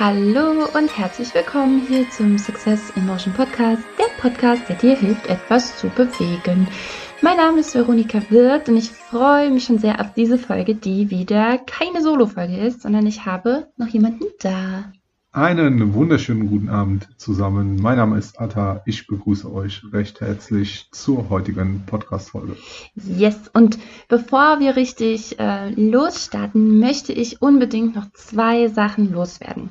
Hallo und herzlich willkommen hier zum Success in Motion Podcast, der Podcast, der dir hilft, etwas zu bewegen. Mein Name ist Veronika Wirth und ich freue mich schon sehr auf diese Folge, die wieder keine Solo-Folge ist, sondern ich habe noch jemanden da. Einen wunderschönen guten Abend zusammen. Mein Name ist Atta. Ich begrüße euch recht herzlich zur heutigen Podcast-Folge. Yes, und bevor wir richtig äh, losstarten, möchte ich unbedingt noch zwei Sachen loswerden.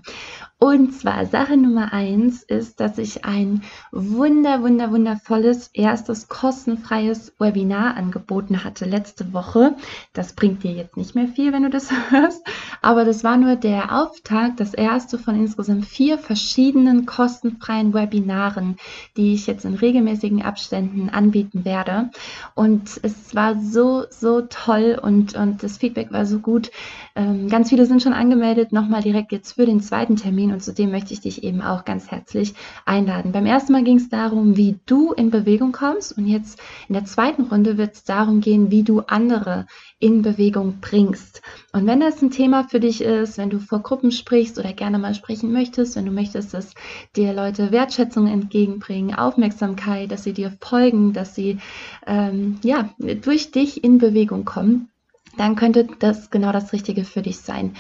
Und zwar Sache Nummer eins ist, dass ich ein wunder, wunder, wundervolles erstes kostenfreies Webinar angeboten hatte letzte Woche. Das bringt dir jetzt nicht mehr viel, wenn du das hörst, aber das war nur der Auftakt, das erste von insgesamt vier verschiedenen kostenfreien Webinaren, die ich jetzt in regelmäßigen Abständen anbieten werde. Und es war so, so toll und, und das Feedback war so gut. Ähm, ganz viele sind schon angemeldet, nochmal direkt jetzt für den zweiten Termin Termin und zu dem möchte ich dich eben auch ganz herzlich einladen. Beim ersten Mal ging es darum, wie du in Bewegung kommst und jetzt in der zweiten Runde wird es darum gehen, wie du andere in Bewegung bringst. Und wenn das ein Thema für dich ist, wenn du vor Gruppen sprichst oder gerne mal sprechen möchtest, wenn du möchtest, dass dir Leute Wertschätzung entgegenbringen, Aufmerksamkeit, dass sie dir folgen, dass sie ähm, ja durch dich in Bewegung kommen, dann könnte das genau das Richtige für dich sein.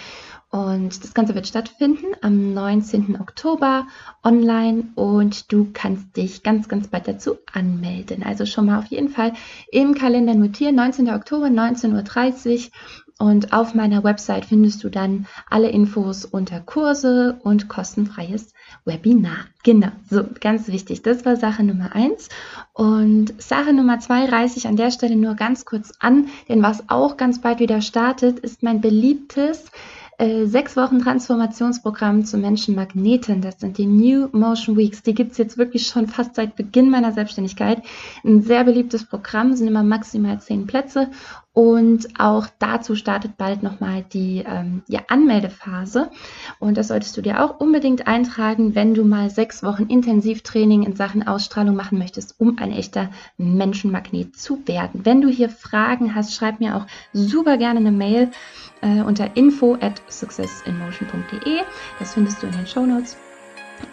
Und das Ganze wird stattfinden am 19. Oktober online und du kannst dich ganz, ganz bald dazu anmelden. Also schon mal auf jeden Fall im Kalender notieren, 19. Oktober, 19.30 Uhr. Und auf meiner Website findest du dann alle Infos unter Kurse und kostenfreies Webinar. Genau, so ganz wichtig. Das war Sache Nummer eins. Und Sache Nummer zwei reiße ich an der Stelle nur ganz kurz an, denn was auch ganz bald wieder startet, ist mein beliebtes äh, sechs Wochen Transformationsprogramm zu Menschenmagneten. Das sind die New Motion Weeks. Die gibt's jetzt wirklich schon fast seit Beginn meiner Selbstständigkeit. Ein sehr beliebtes Programm, sind immer maximal zehn Plätze. Und auch dazu startet bald nochmal die ähm, ja, Anmeldephase. Und das solltest du dir auch unbedingt eintragen, wenn du mal sechs Wochen Intensivtraining in Sachen Ausstrahlung machen möchtest, um ein echter Menschenmagnet zu werden. Wenn du hier Fragen hast, schreib mir auch super gerne eine Mail äh, unter info at successinmotion.de. Das findest du in den Show Notes.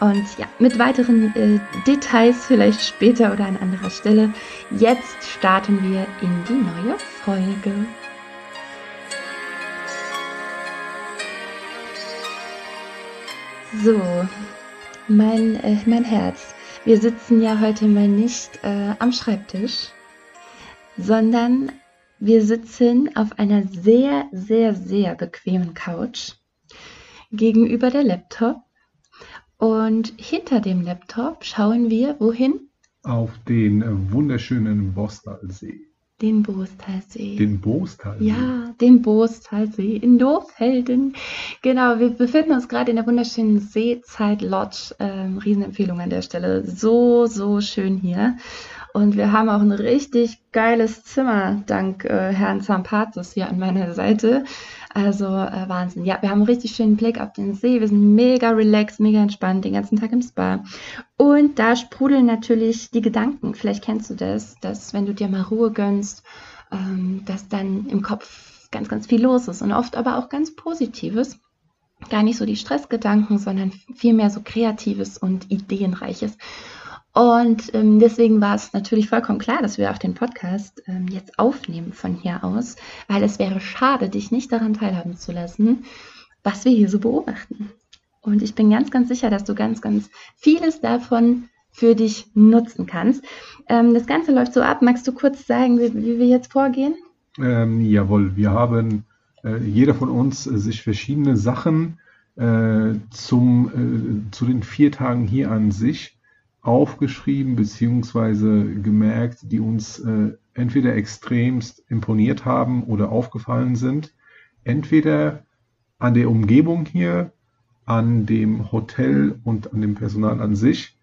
Und ja, mit weiteren äh, Details vielleicht später oder an anderer Stelle. Jetzt starten wir in die neue Folge. So, mein, äh, mein Herz. Wir sitzen ja heute mal nicht äh, am Schreibtisch, sondern wir sitzen auf einer sehr, sehr, sehr bequemen Couch gegenüber der Laptop und hinter dem Laptop schauen wir wohin? Auf den äh, wunderschönen Bostalsee. Den Boostalsee. Den Boostalsee. Ja, den Boostalsee in Lohfelden. Genau, wir befinden uns gerade in der wunderschönen Seezeit Lodge. Ähm, Riesenempfehlung an der Stelle. So, so schön hier. Und wir haben auch ein richtig geiles Zimmer, dank äh, Herrn Zampatos hier an meiner Seite. Also äh, Wahnsinn. Ja, wir haben einen richtig schönen Blick auf den See. Wir sind mega relaxed, mega entspannt, den ganzen Tag im Spa. Und da sprudeln natürlich die Gedanken. Vielleicht kennst du das, dass wenn du dir mal Ruhe gönnst, ähm, dass dann im Kopf ganz, ganz viel los ist und oft aber auch ganz Positives. Gar nicht so die Stressgedanken, sondern vielmehr so Kreatives und Ideenreiches. Und ähm, deswegen war es natürlich vollkommen klar, dass wir auch den Podcast ähm, jetzt aufnehmen von hier aus, weil es wäre schade, dich nicht daran teilhaben zu lassen, was wir hier so beobachten. Und ich bin ganz, ganz sicher, dass du ganz, ganz vieles davon für dich nutzen kannst. Ähm, das Ganze läuft so ab. Magst du kurz sagen, wie, wie wir jetzt vorgehen? Ähm, jawohl, wir haben äh, jeder von uns äh, sich verschiedene Sachen äh, zum, äh, zu den vier Tagen hier an sich aufgeschrieben beziehungsweise gemerkt, die uns äh, entweder extremst imponiert haben oder aufgefallen sind. Entweder an der Umgebung hier, an dem Hotel und an dem Personal an sich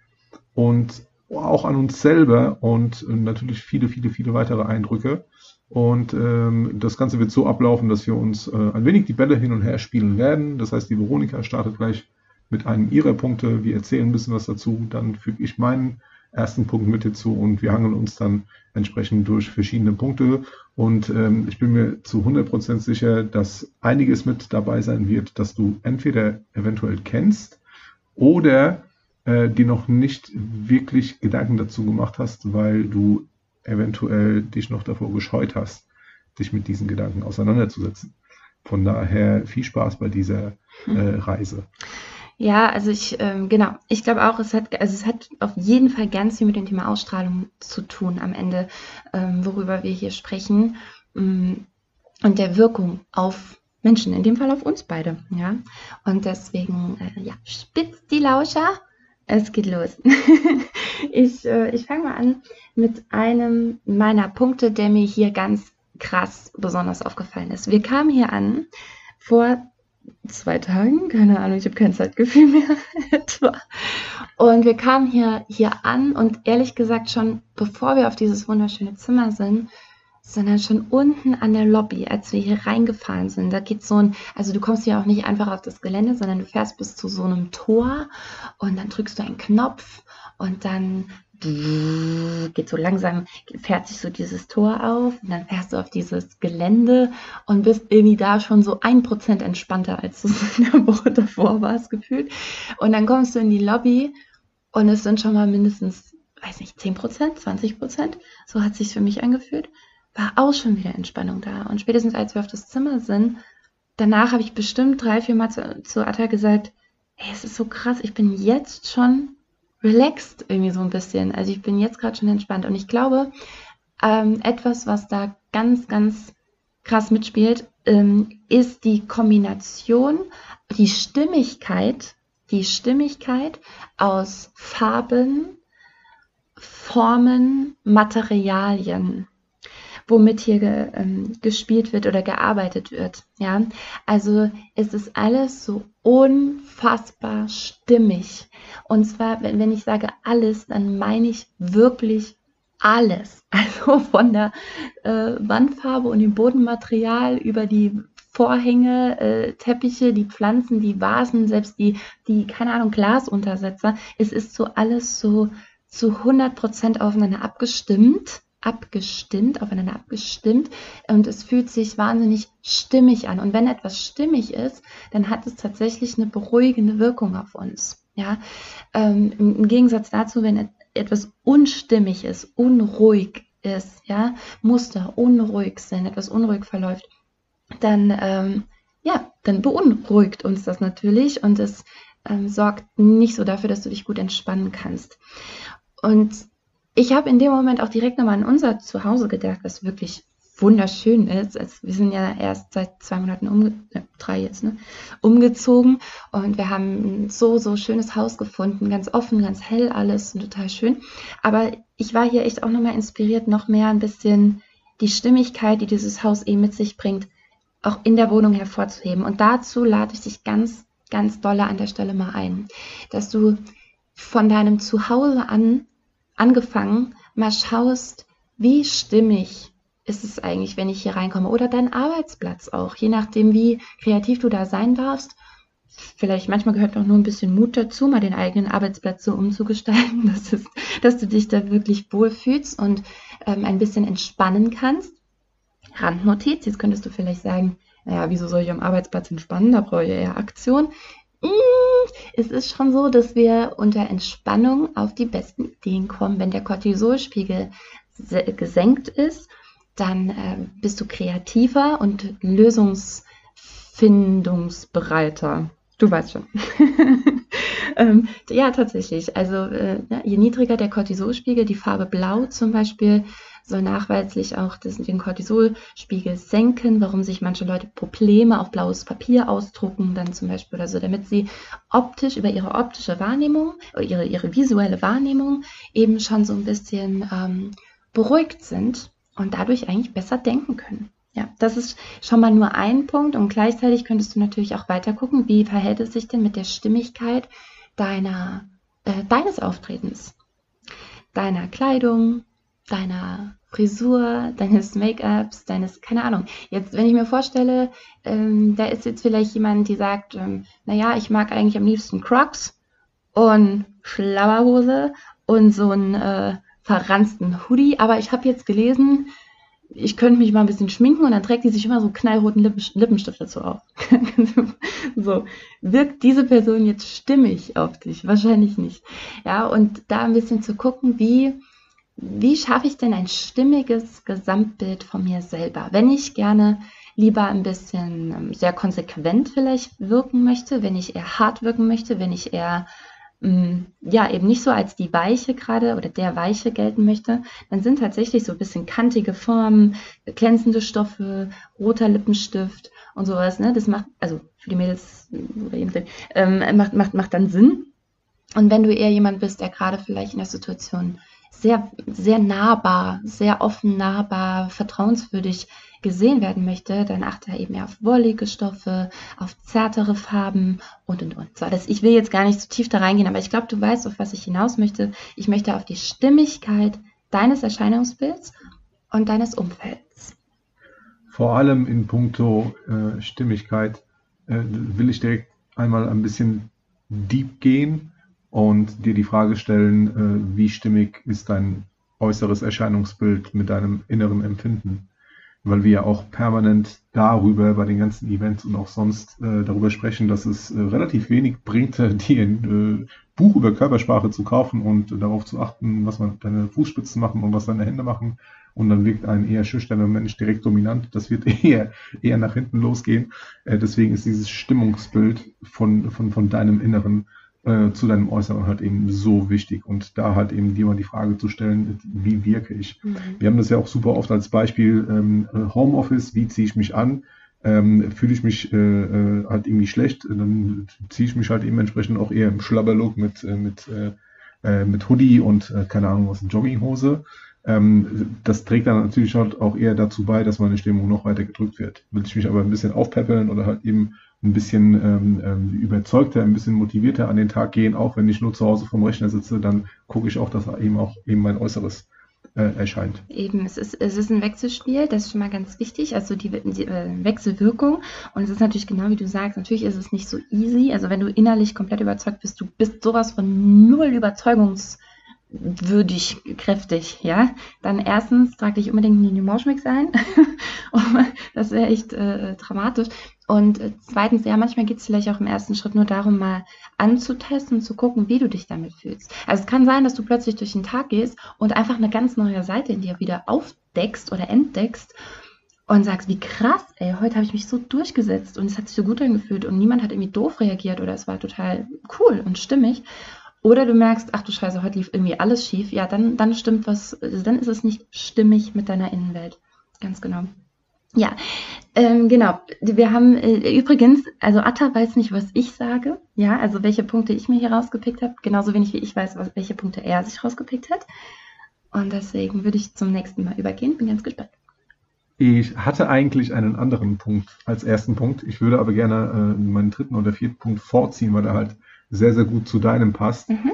und auch an uns selber und natürlich viele, viele, viele weitere Eindrücke. Und ähm, das Ganze wird so ablaufen, dass wir uns äh, ein wenig die Bälle hin und her spielen werden. Das heißt, die Veronika startet gleich mit einem ihrer Punkte. Wir erzählen ein bisschen was dazu. Dann füge ich meinen ersten Punkt mit hinzu und wir hangeln uns dann entsprechend durch verschiedene Punkte. Und ähm, ich bin mir zu 100% sicher, dass einiges mit dabei sein wird, dass du entweder eventuell kennst oder äh, dir noch nicht wirklich Gedanken dazu gemacht hast, weil du eventuell dich noch davor gescheut hast, dich mit diesen Gedanken auseinanderzusetzen. Von daher viel Spaß bei dieser äh, Reise. Ja, also ich, ähm, genau, ich glaube auch, es hat, also es hat auf jeden Fall ganz viel mit dem Thema Ausstrahlung zu tun am Ende, ähm, worüber wir hier sprechen mm, und der Wirkung auf Menschen, in dem Fall auf uns beide, ja. Und deswegen, äh, ja, spitzt die Lauscher, es geht los. ich äh, ich fange mal an mit einem meiner Punkte, der mir hier ganz krass besonders aufgefallen ist. Wir kamen hier an vor zwei Tagen, keine Ahnung, ich habe kein Zeitgefühl mehr etwa. Und wir kamen hier, hier an und ehrlich gesagt schon, bevor wir auf dieses wunderschöne Zimmer sind, sondern schon unten an der Lobby, als wir hier reingefahren sind. Da geht so ein, also du kommst hier auch nicht einfach auf das Gelände, sondern du fährst bis zu so einem Tor und dann drückst du einen Knopf und dann geht so langsam, fährt sich so dieses Tor auf und dann fährst du auf dieses Gelände und bist irgendwie da schon so ein Prozent entspannter, als du in der Woche davor warst, gefühlt. Und dann kommst du in die Lobby und es sind schon mal mindestens, weiß nicht, 10 Prozent, 20 Prozent. So hat sich für mich angefühlt. War auch schon wieder Entspannung da. Und spätestens als wir auf das Zimmer sind, danach habe ich bestimmt drei, vier Mal zu, zu Atta gesagt, ey, es ist so krass, ich bin jetzt schon relaxed irgendwie so ein bisschen. Also ich bin jetzt gerade schon entspannt und ich glaube, ähm, etwas, was da ganz, ganz krass mitspielt, ähm, ist die Kombination, die Stimmigkeit, die Stimmigkeit aus Farben, Formen, Materialien womit hier ge, ähm, gespielt wird oder gearbeitet wird. Ja, also es ist alles so unfassbar stimmig. Und zwar, wenn, wenn ich sage alles, dann meine ich wirklich alles. Also von der äh, Wandfarbe und dem Bodenmaterial über die Vorhänge, äh, Teppiche, die Pflanzen, die Vasen, selbst die, die, keine Ahnung, Glasuntersetzer. Es ist so alles so zu 100 Prozent aufeinander abgestimmt abgestimmt, aufeinander abgestimmt und es fühlt sich wahnsinnig stimmig an. Und wenn etwas stimmig ist, dann hat es tatsächlich eine beruhigende Wirkung auf uns. Ja, ähm, im Gegensatz dazu, wenn etwas unstimmig ist, unruhig ist, ja, Muster unruhig sind, etwas unruhig verläuft, dann ähm, ja, dann beunruhigt uns das natürlich und es ähm, sorgt nicht so dafür, dass du dich gut entspannen kannst. Und ich habe in dem Moment auch direkt nochmal an unser Zuhause gedacht, was wirklich wunderschön ist. Also wir sind ja erst seit zwei Monaten, umge äh, drei jetzt, ne, umgezogen und wir haben ein so, so schönes Haus gefunden, ganz offen, ganz hell alles und total schön. Aber ich war hier echt auch nochmal inspiriert, noch mehr ein bisschen die Stimmigkeit, die dieses Haus eh mit sich bringt, auch in der Wohnung hervorzuheben. Und dazu lade ich dich ganz, ganz dolle an der Stelle mal ein, dass du von deinem Zuhause an angefangen mal schaust, wie stimmig ist es eigentlich, wenn ich hier reinkomme oder dein Arbeitsplatz auch, je nachdem, wie kreativ du da sein darfst. Vielleicht manchmal gehört noch nur ein bisschen Mut dazu, mal den eigenen Arbeitsplatz so umzugestalten, dass, es, dass du dich da wirklich wohlfühlst und ähm, ein bisschen entspannen kannst. Randnotiz, jetzt könntest du vielleicht sagen, naja, wieso soll ich am Arbeitsplatz entspannen? Da brauche ich eher Aktion. Mm, es ist schon so, dass wir unter Entspannung auf die besten Ideen kommen. Wenn der Cortisolspiegel gesenkt ist, dann äh, bist du kreativer und lösungsfindungsbereiter. Du weißt schon. ähm, ja, tatsächlich. Also äh, je niedriger der Cortisolspiegel, die Farbe Blau zum Beispiel, soll nachweislich auch den Cortisolspiegel senken, warum sich manche Leute Probleme auf blaues Papier ausdrucken, dann zum Beispiel oder so, damit sie optisch über ihre optische Wahrnehmung, oder ihre, ihre visuelle Wahrnehmung eben schon so ein bisschen ähm, beruhigt sind und dadurch eigentlich besser denken können. Ja, das ist schon mal nur ein Punkt und gleichzeitig könntest du natürlich auch weiter gucken, wie verhält es sich denn mit der Stimmigkeit deiner, äh, deines Auftretens, deiner Kleidung, deiner Frisur, deines Make-ups, deines, keine Ahnung. Jetzt, wenn ich mir vorstelle, ähm, da ist jetzt vielleicht jemand, die sagt, ähm, naja, ich mag eigentlich am liebsten Crocs und Schlauerhose und so einen äh, verranzten Hoodie. Aber ich habe jetzt gelesen, ich könnte mich mal ein bisschen schminken und dann trägt die sich immer so knallroten Lippen, Lippenstift dazu auf. so, wirkt diese Person jetzt stimmig auf dich? Wahrscheinlich nicht. Ja, und da ein bisschen zu gucken, wie, wie schaffe ich denn ein stimmiges Gesamtbild von mir selber? Wenn ich gerne lieber ein bisschen ähm, sehr konsequent vielleicht wirken möchte, wenn ich eher hart wirken möchte, wenn ich eher ja, eben nicht so als die Weiche gerade oder der Weiche gelten möchte, dann sind tatsächlich so ein bisschen kantige Formen, glänzende Stoffe, roter Lippenstift und sowas, ne? Das macht, also für die Mädels oder ähm, macht, macht, macht dann Sinn. Und wenn du eher jemand bist, der gerade vielleicht in der Situation sehr, sehr nahbar, sehr offen nahbar, vertrauenswürdig gesehen werden möchte, dann achte eben mehr auf wollige Stoffe, auf zärtere Farben und und und. So, das, ich will jetzt gar nicht zu tief da reingehen, aber ich glaube, du weißt, auf was ich hinaus möchte. Ich möchte auf die Stimmigkeit deines Erscheinungsbilds und deines Umfelds. Vor allem in puncto äh, Stimmigkeit äh, will ich direkt einmal ein bisschen deep gehen und dir die Frage stellen, äh, wie stimmig ist dein äußeres Erscheinungsbild mit deinem inneren Empfinden? weil wir ja auch permanent darüber bei den ganzen Events und auch sonst äh, darüber sprechen, dass es äh, relativ wenig bringt, dir ein äh, Buch über Körpersprache zu kaufen und darauf zu achten, was man deine Fußspitzen machen und was deine Hände machen. Und dann wirkt ein eher schüchterner Mensch direkt dominant. Das wird eher, eher nach hinten losgehen. Äh, deswegen ist dieses Stimmungsbild von, von, von deinem Inneren äh, zu deinem Äußeren halt eben so wichtig und da halt eben dir mal die Frage zu stellen, wie wirke ich? Mhm. Wir haben das ja auch super oft als Beispiel ähm, Homeoffice, wie ziehe ich mich an? Ähm, fühle ich mich äh, äh, halt irgendwie schlecht, dann ziehe ich mich halt eben entsprechend auch eher im Schlabberlook mit, äh, mit, äh, äh mit Hoodie und keine Ahnung was, Jogginghose. Ähm, das trägt dann natürlich halt auch eher dazu bei, dass meine Stimmung noch weiter gedrückt wird. Will ich mich aber ein bisschen aufpeppeln oder halt eben ein bisschen ähm, ähm, überzeugter, ein bisschen motivierter an den Tag gehen, auch wenn ich nur zu Hause vom Rechner sitze, dann gucke ich auch, dass eben auch eben mein Äußeres äh, erscheint. Eben, es ist, es ist ein Wechselspiel, das ist schon mal ganz wichtig, also die, die äh, Wechselwirkung. Und es ist natürlich genau wie du sagst, natürlich ist es nicht so easy. Also wenn du innerlich komplett überzeugt bist, du bist sowas von null Überzeugungs- würdig, kräftig, ja, dann erstens trag dich unbedingt in den Moshmix ein. das wäre echt äh, dramatisch. Und äh, zweitens, ja, manchmal geht es vielleicht auch im ersten Schritt nur darum, mal anzutesten, zu gucken, wie du dich damit fühlst. Also es kann sein, dass du plötzlich durch den Tag gehst und einfach eine ganz neue Seite in dir wieder aufdeckst oder entdeckst und sagst, wie krass, ey, heute habe ich mich so durchgesetzt und es hat sich so gut angefühlt und niemand hat irgendwie doof reagiert oder es war total cool und stimmig. Oder du merkst, ach du Scheiße, heute lief irgendwie alles schief. Ja, dann, dann stimmt was, dann ist es nicht stimmig mit deiner Innenwelt. Ganz genau. Ja, ähm, genau. Wir haben äh, übrigens, also Atta weiß nicht, was ich sage. Ja, also welche Punkte ich mir hier rausgepickt habe. Genauso wenig wie ich weiß, was, welche Punkte er sich rausgepickt hat. Und deswegen würde ich zum nächsten Mal übergehen. Bin ganz gespannt. Ich hatte eigentlich einen anderen Punkt als ersten Punkt. Ich würde aber gerne äh, meinen dritten oder vierten Punkt vorziehen, weil er halt sehr, sehr gut zu deinem passt. Mhm.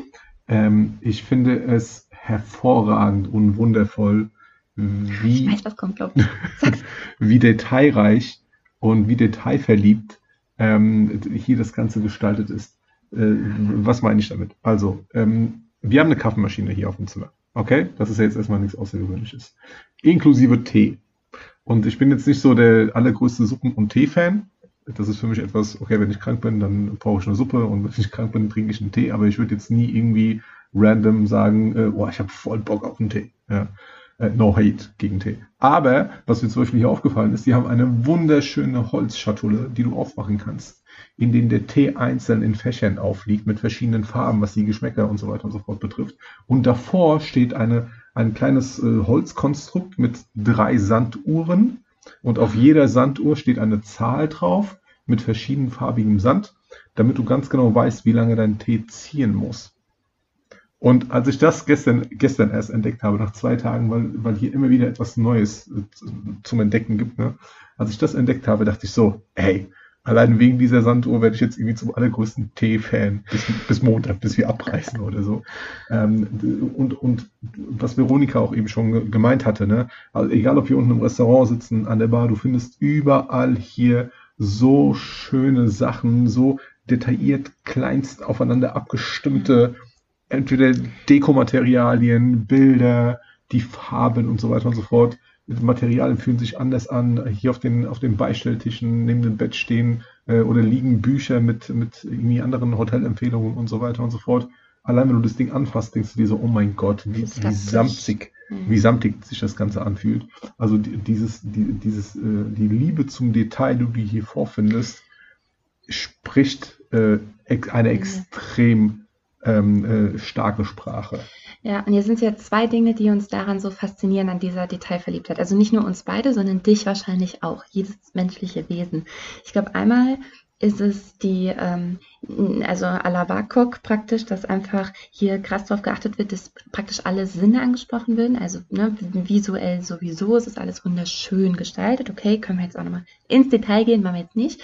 Ähm, ich finde es hervorragend und wundervoll, wie, weiß, kommt, wie detailreich und wie detailverliebt ähm, hier das Ganze gestaltet ist. Äh, was meine ich damit? Also, ähm, wir haben eine Kaffeemaschine hier auf dem Zimmer. Okay? Das ist ja jetzt erstmal nichts Außergewöhnliches. Inklusive Tee. Und ich bin jetzt nicht so der allergrößte Suppen- und Tee-Fan. Das ist für mich etwas, okay, wenn ich krank bin, dann brauche ich eine Suppe und wenn ich krank bin, trinke ich einen Tee, aber ich würde jetzt nie irgendwie random sagen, äh, oh, ich habe voll Bock auf einen Tee. Ja. Äh, no hate gegen Tee. Aber, was mir zum Beispiel hier aufgefallen ist, die haben eine wunderschöne Holzschatulle, die du aufmachen kannst, in denen der Tee einzeln in Fächern aufliegt, mit verschiedenen Farben, was die Geschmäcker und so weiter und so fort betrifft. Und davor steht eine, ein kleines äh, Holzkonstrukt mit drei Sanduhren, und auf jeder Sanduhr steht eine Zahl drauf mit verschiedenfarbigem Sand, damit du ganz genau weißt, wie lange dein Tee ziehen muss. Und als ich das gestern, gestern erst entdeckt habe, nach zwei Tagen, weil, weil hier immer wieder etwas Neues äh, zum Entdecken gibt, ne? als ich das entdeckt habe, dachte ich so, hey, Allein wegen dieser Sanduhr werde ich jetzt irgendwie zum allergrößten Tee-Fan bis, bis Montag, bis wir abreißen oder so. Ähm, und, und was Veronika auch eben schon gemeint hatte, ne? Also egal ob wir unten im Restaurant sitzen, an der Bar, du findest überall hier so schöne Sachen, so detailliert kleinst aufeinander abgestimmte entweder Dekomaterialien, Bilder, die Farben und so weiter und so fort. Die Materialien fühlen sich anders an. Hier auf den, auf den Beistelltischen neben dem Bett stehen äh, oder liegen Bücher mit, mit irgendwie anderen Hotelempfehlungen und so weiter und so fort. Allein wenn du das Ding anfasst, denkst du dir so, oh mein Gott, wie, wie samtig, mhm. wie samtig sich das Ganze anfühlt. Also dieses, die, dieses, äh, die Liebe zum Detail, die du hier vorfindest, spricht äh, eine extrem ähm, äh, starke Sprache. Ja, und hier sind ja zwei Dinge, die uns daran so faszinieren, an dieser Detailverliebtheit. Also nicht nur uns beide, sondern dich wahrscheinlich auch, jedes menschliche Wesen. Ich glaube, einmal ist es die, ähm, also à la WAKOK praktisch, dass einfach hier krass darauf geachtet wird, dass praktisch alle Sinne angesprochen werden. Also ne, visuell sowieso, es ist alles wunderschön gestaltet. Okay, können wir jetzt auch nochmal ins Detail gehen, machen wir jetzt nicht.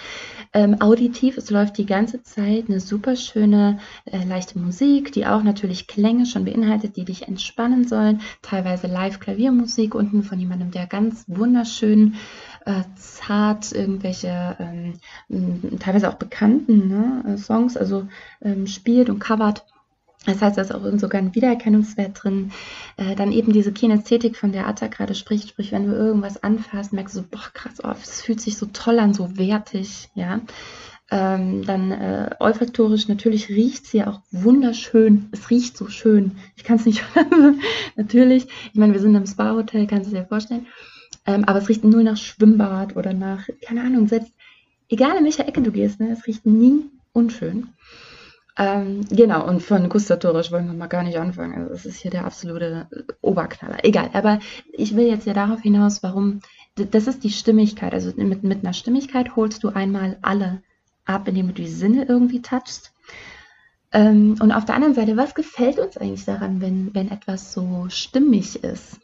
Ähm, auditiv, es läuft die ganze Zeit eine super schöne, äh, leichte Musik, die auch natürlich Klänge schon beinhaltet, die dich entspannen sollen. Teilweise Live-Klaviermusik unten von jemandem, der ganz wunderschön äh, zart irgendwelche ähm, teilweise auch bekannten ne, äh, Songs, also ähm, spielt und covert. Das heißt, da ist auch sogar ein Wiedererkennungswert drin. Äh, dann eben diese Kinästhetik, von der Atta gerade spricht, sprich, wenn du irgendwas anfasst, merkst du so, boah, krass, oh, das fühlt sich so toll an, so wertig, ja. Ähm, dann äh, olfaktorisch, natürlich riecht sie auch wunderschön. Es riecht so schön. Ich kann es nicht, natürlich. Ich meine, wir sind im Spa-Hotel, kannst du dir vorstellen. Ähm, aber es riecht nur nach Schwimmbad oder nach, keine Ahnung, selbst, egal in welcher Ecke du gehst, ne, es riecht nie unschön. Ähm, genau, und von gustatorisch wollen wir mal gar nicht anfangen. Also das ist hier der absolute Oberknaller. Egal, aber ich will jetzt ja darauf hinaus, warum, das ist die Stimmigkeit. Also mit, mit einer Stimmigkeit holst du einmal alle ab, indem du die Sinne irgendwie touchst. Ähm, und auf der anderen Seite, was gefällt uns eigentlich daran, wenn, wenn etwas so stimmig ist?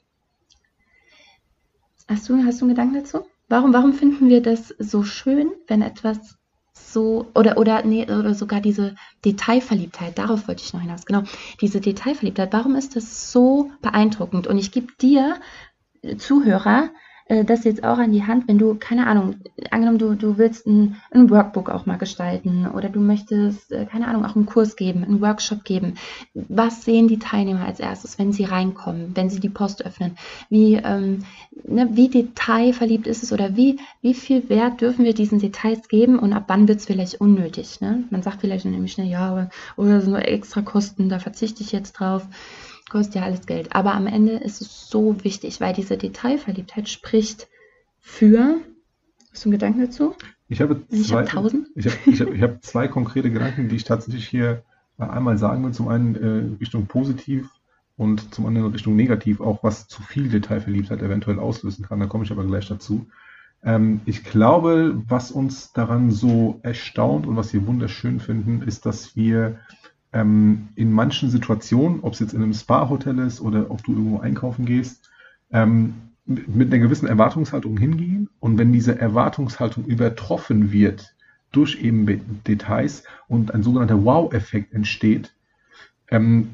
Hast du, hast du einen Gedanken dazu? Warum, warum finden wir das so schön, wenn etwas so, oder, oder, nee, oder sogar diese Detailverliebtheit, darauf wollte ich noch hinaus, genau, diese Detailverliebtheit, warum ist das so beeindruckend? Und ich gebe dir, Zuhörer, äh, das jetzt auch an die Hand, wenn du, keine Ahnung, angenommen, du, du willst ein, ein Workbook auch mal gestalten oder du möchtest, äh, keine Ahnung, auch einen Kurs geben, einen Workshop geben. Was sehen die Teilnehmer als erstes, wenn sie reinkommen, wenn sie die Post öffnen? Wie, ähm, ne, wie detailverliebt ist es oder wie, wie viel Wert dürfen wir diesen Details geben und ab wann wird es vielleicht unnötig? Ne? Man sagt vielleicht nämlich schnell, ja, oder sind nur extra Kosten, da verzichte ich jetzt drauf kostet ja alles Geld. Aber am Ende ist es so wichtig, weil diese Detailverliebtheit spricht für. Hast du einen Gedanken dazu? Ich habe zwei, ich habe? Ich habe, ich habe, ich habe zwei konkrete Gedanken, die ich tatsächlich hier einmal sagen will. Zum einen äh, Richtung positiv und zum anderen Richtung negativ, auch was zu viel Detailverliebtheit eventuell auslösen kann. Da komme ich aber gleich dazu. Ähm, ich glaube, was uns daran so erstaunt und was wir wunderschön finden, ist, dass wir ähm, in manchen Situationen, ob es jetzt in einem Spa-Hotel ist oder ob du irgendwo einkaufen gehst, ähm, mit einer gewissen Erwartungshaltung hingehen und wenn diese Erwartungshaltung übertroffen wird durch eben Details und ein sogenannter Wow-Effekt entsteht, ähm,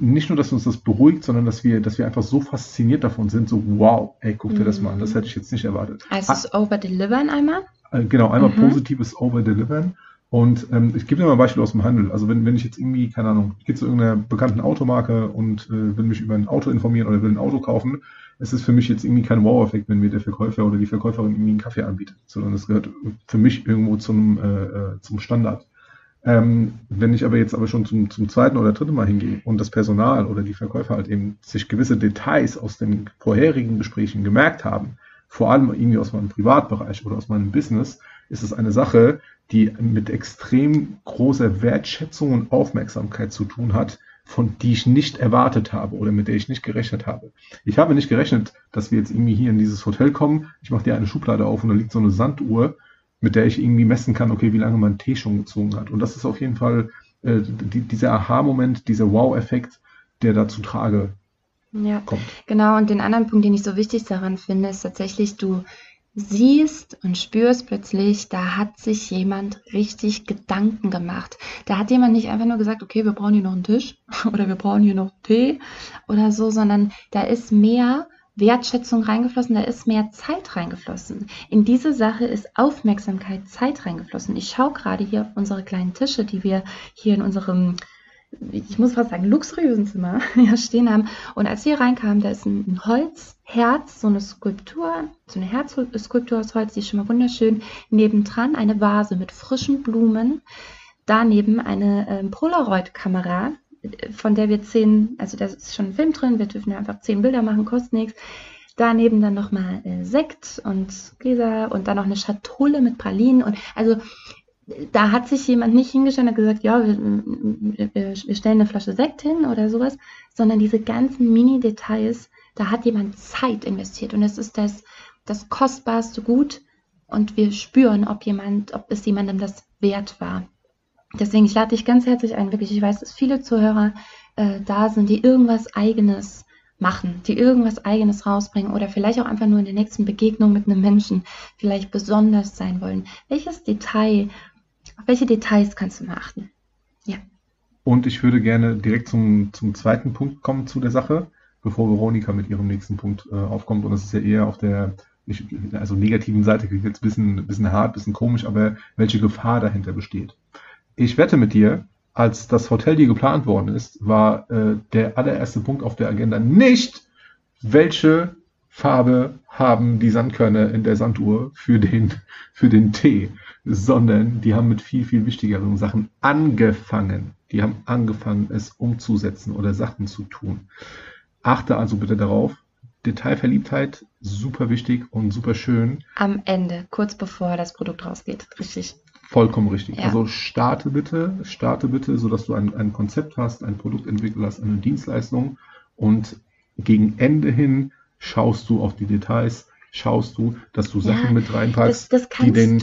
nicht nur, dass uns das beruhigt, sondern dass wir, dass wir einfach so fasziniert davon sind, so wow, ey, guck dir das mal an, das hätte ich jetzt nicht erwartet. Also das Over-Delivern einmal? Äh, genau, einmal mhm. positives Over-Delivern und ähm, ich gebe dir mal ein Beispiel aus dem Handel. Also wenn, wenn ich jetzt irgendwie, keine Ahnung, ich gehe zu irgendeiner bekannten Automarke und äh, will mich über ein Auto informieren oder will ein Auto kaufen, es ist für mich jetzt irgendwie kein Wow-Effekt, wenn mir der Verkäufer oder die Verkäuferin irgendwie einen Kaffee anbietet, sondern es gehört für mich irgendwo zum, äh, äh, zum Standard. Ähm, wenn ich aber jetzt aber schon zum, zum zweiten oder dritten Mal hingehe und das Personal oder die Verkäufer halt eben sich gewisse Details aus den vorherigen Gesprächen gemerkt haben, vor allem irgendwie aus meinem Privatbereich oder aus meinem Business, ist es eine Sache, die mit extrem großer Wertschätzung und Aufmerksamkeit zu tun hat, von die ich nicht erwartet habe oder mit der ich nicht gerechnet habe. Ich habe nicht gerechnet, dass wir jetzt irgendwie hier in dieses Hotel kommen. Ich mache dir eine Schublade auf und da liegt so eine Sanduhr, mit der ich irgendwie messen kann, okay, wie lange mein Tee schon gezogen hat. Und das ist auf jeden Fall äh, die, dieser Aha-Moment, dieser Wow-Effekt, der da zu Trage ja, kommt. Genau. Und den anderen Punkt, den ich so wichtig daran finde, ist tatsächlich, du siehst und spürst plötzlich, da hat sich jemand richtig Gedanken gemacht. Da hat jemand nicht einfach nur gesagt, okay, wir brauchen hier noch einen Tisch oder wir brauchen hier noch Tee oder so, sondern da ist mehr Wertschätzung reingeflossen, da ist mehr Zeit reingeflossen. In diese Sache ist Aufmerksamkeit, Zeit reingeflossen. Ich schaue gerade hier auf unsere kleinen Tische, die wir hier in unserem ich muss fast sagen, luxuriösen Zimmer ja, stehen haben. Und als wir reinkamen, da ist ein, Holzherz, so eine Skulptur, so eine Herzskulptur aus Holz, die ist schon mal wunderschön. Nebendran eine Vase mit frischen Blumen. Daneben eine ähm, Polaroid-Kamera, von der wir zehn, also da ist schon ein Film drin, wir dürfen einfach zehn Bilder machen, kostet nichts. Daneben dann nochmal äh, Sekt und Gläser und dann noch eine Schatulle mit Pralinen. Und also da hat sich jemand nicht hingestellt und gesagt, ja, wir, wir, stellen eine Flasche Sekt hin oder sowas, sondern diese ganzen Mini-Details, da hat jemand Zeit investiert und es ist das, das kostbarste Gut und wir spüren, ob jemand, ob es jemandem das wert war. Deswegen, ich lade dich ganz herzlich ein, wirklich, ich weiß, dass viele Zuhörer äh, da sind, die irgendwas eigenes machen, die irgendwas eigenes rausbringen oder vielleicht auch einfach nur in der nächsten Begegnung mit einem Menschen vielleicht besonders sein wollen. Welches Detail auf welche Details kannst du mal achten? Ja. Und ich würde gerne direkt zum, zum zweiten Punkt kommen zu der Sache, bevor Veronika mit ihrem nächsten Punkt äh, aufkommt. Und das ist ja eher auf der ich, also negativen Seite, klingt jetzt ein bisschen, bisschen hart, ein bisschen komisch, aber welche Gefahr dahinter besteht. Ich wette mit dir, als das Hotel hier geplant worden ist, war äh, der allererste Punkt auf der Agenda nicht, welche Farbe haben die Sandkörner in der Sanduhr für den, für den Tee, sondern die haben mit viel, viel wichtigeren Sachen angefangen. Die haben angefangen, es umzusetzen oder Sachen zu tun. Achte also bitte darauf. Detailverliebtheit, super wichtig und super schön. Am Ende, kurz bevor das Produkt rausgeht, richtig. Vollkommen richtig. Ja. Also starte bitte, starte bitte, sodass du ein, ein Konzept hast, ein Produkt entwickelt hast, eine Dienstleistung und gegen Ende hin schaust du auf die Details, schaust du, dass du Sachen ja, mit reinpackst, das, das die, den,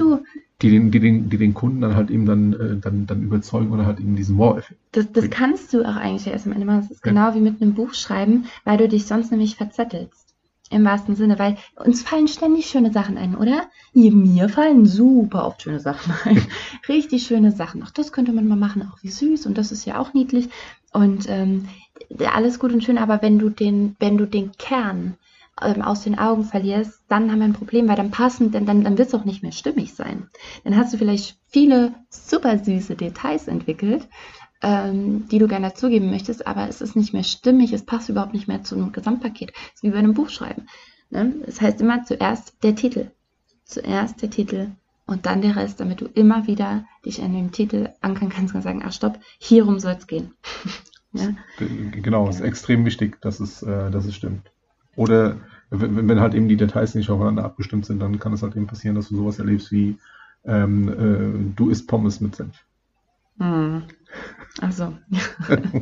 die, den, die, den, die den Kunden dann halt eben dann, äh, dann, dann überzeugen oder halt eben diesen Wow-Effekt. Das, das kannst du auch eigentlich erst am Ende machen. Das ist ja. genau wie mit einem Buch schreiben, weil du dich sonst nämlich verzettelst. Im wahrsten Sinne, weil uns fallen ständig schöne Sachen ein, oder? Mir fallen super oft schöne Sachen ein. Richtig schöne Sachen. Auch das könnte man mal machen, auch wie süß. Und das ist ja auch niedlich. Und ähm, alles gut und schön, aber wenn du den, wenn du den Kern ähm, aus den Augen verlierst, dann haben wir ein Problem, weil dann passen, denn dann, dann wird es auch nicht mehr stimmig sein. Dann hast du vielleicht viele super süße Details entwickelt, ähm, die du gerne dazugeben möchtest, aber es ist nicht mehr stimmig, es passt überhaupt nicht mehr zu einem Gesamtpaket. Das ist wie bei einem Buch schreiben. Ne? Das heißt immer zuerst der Titel. Zuerst der Titel und dann der Rest, damit du immer wieder dich an dem Titel ankern kannst und sagen, ach stopp, hierum soll es gehen. ja? Genau, es ist extrem wichtig, dass es, äh, dass es stimmt. Oder wenn, wenn halt eben die Details nicht aufeinander abgestimmt sind, dann kann es halt eben passieren, dass du sowas erlebst wie ähm, äh, du isst Pommes mit Senf. Hm. Also.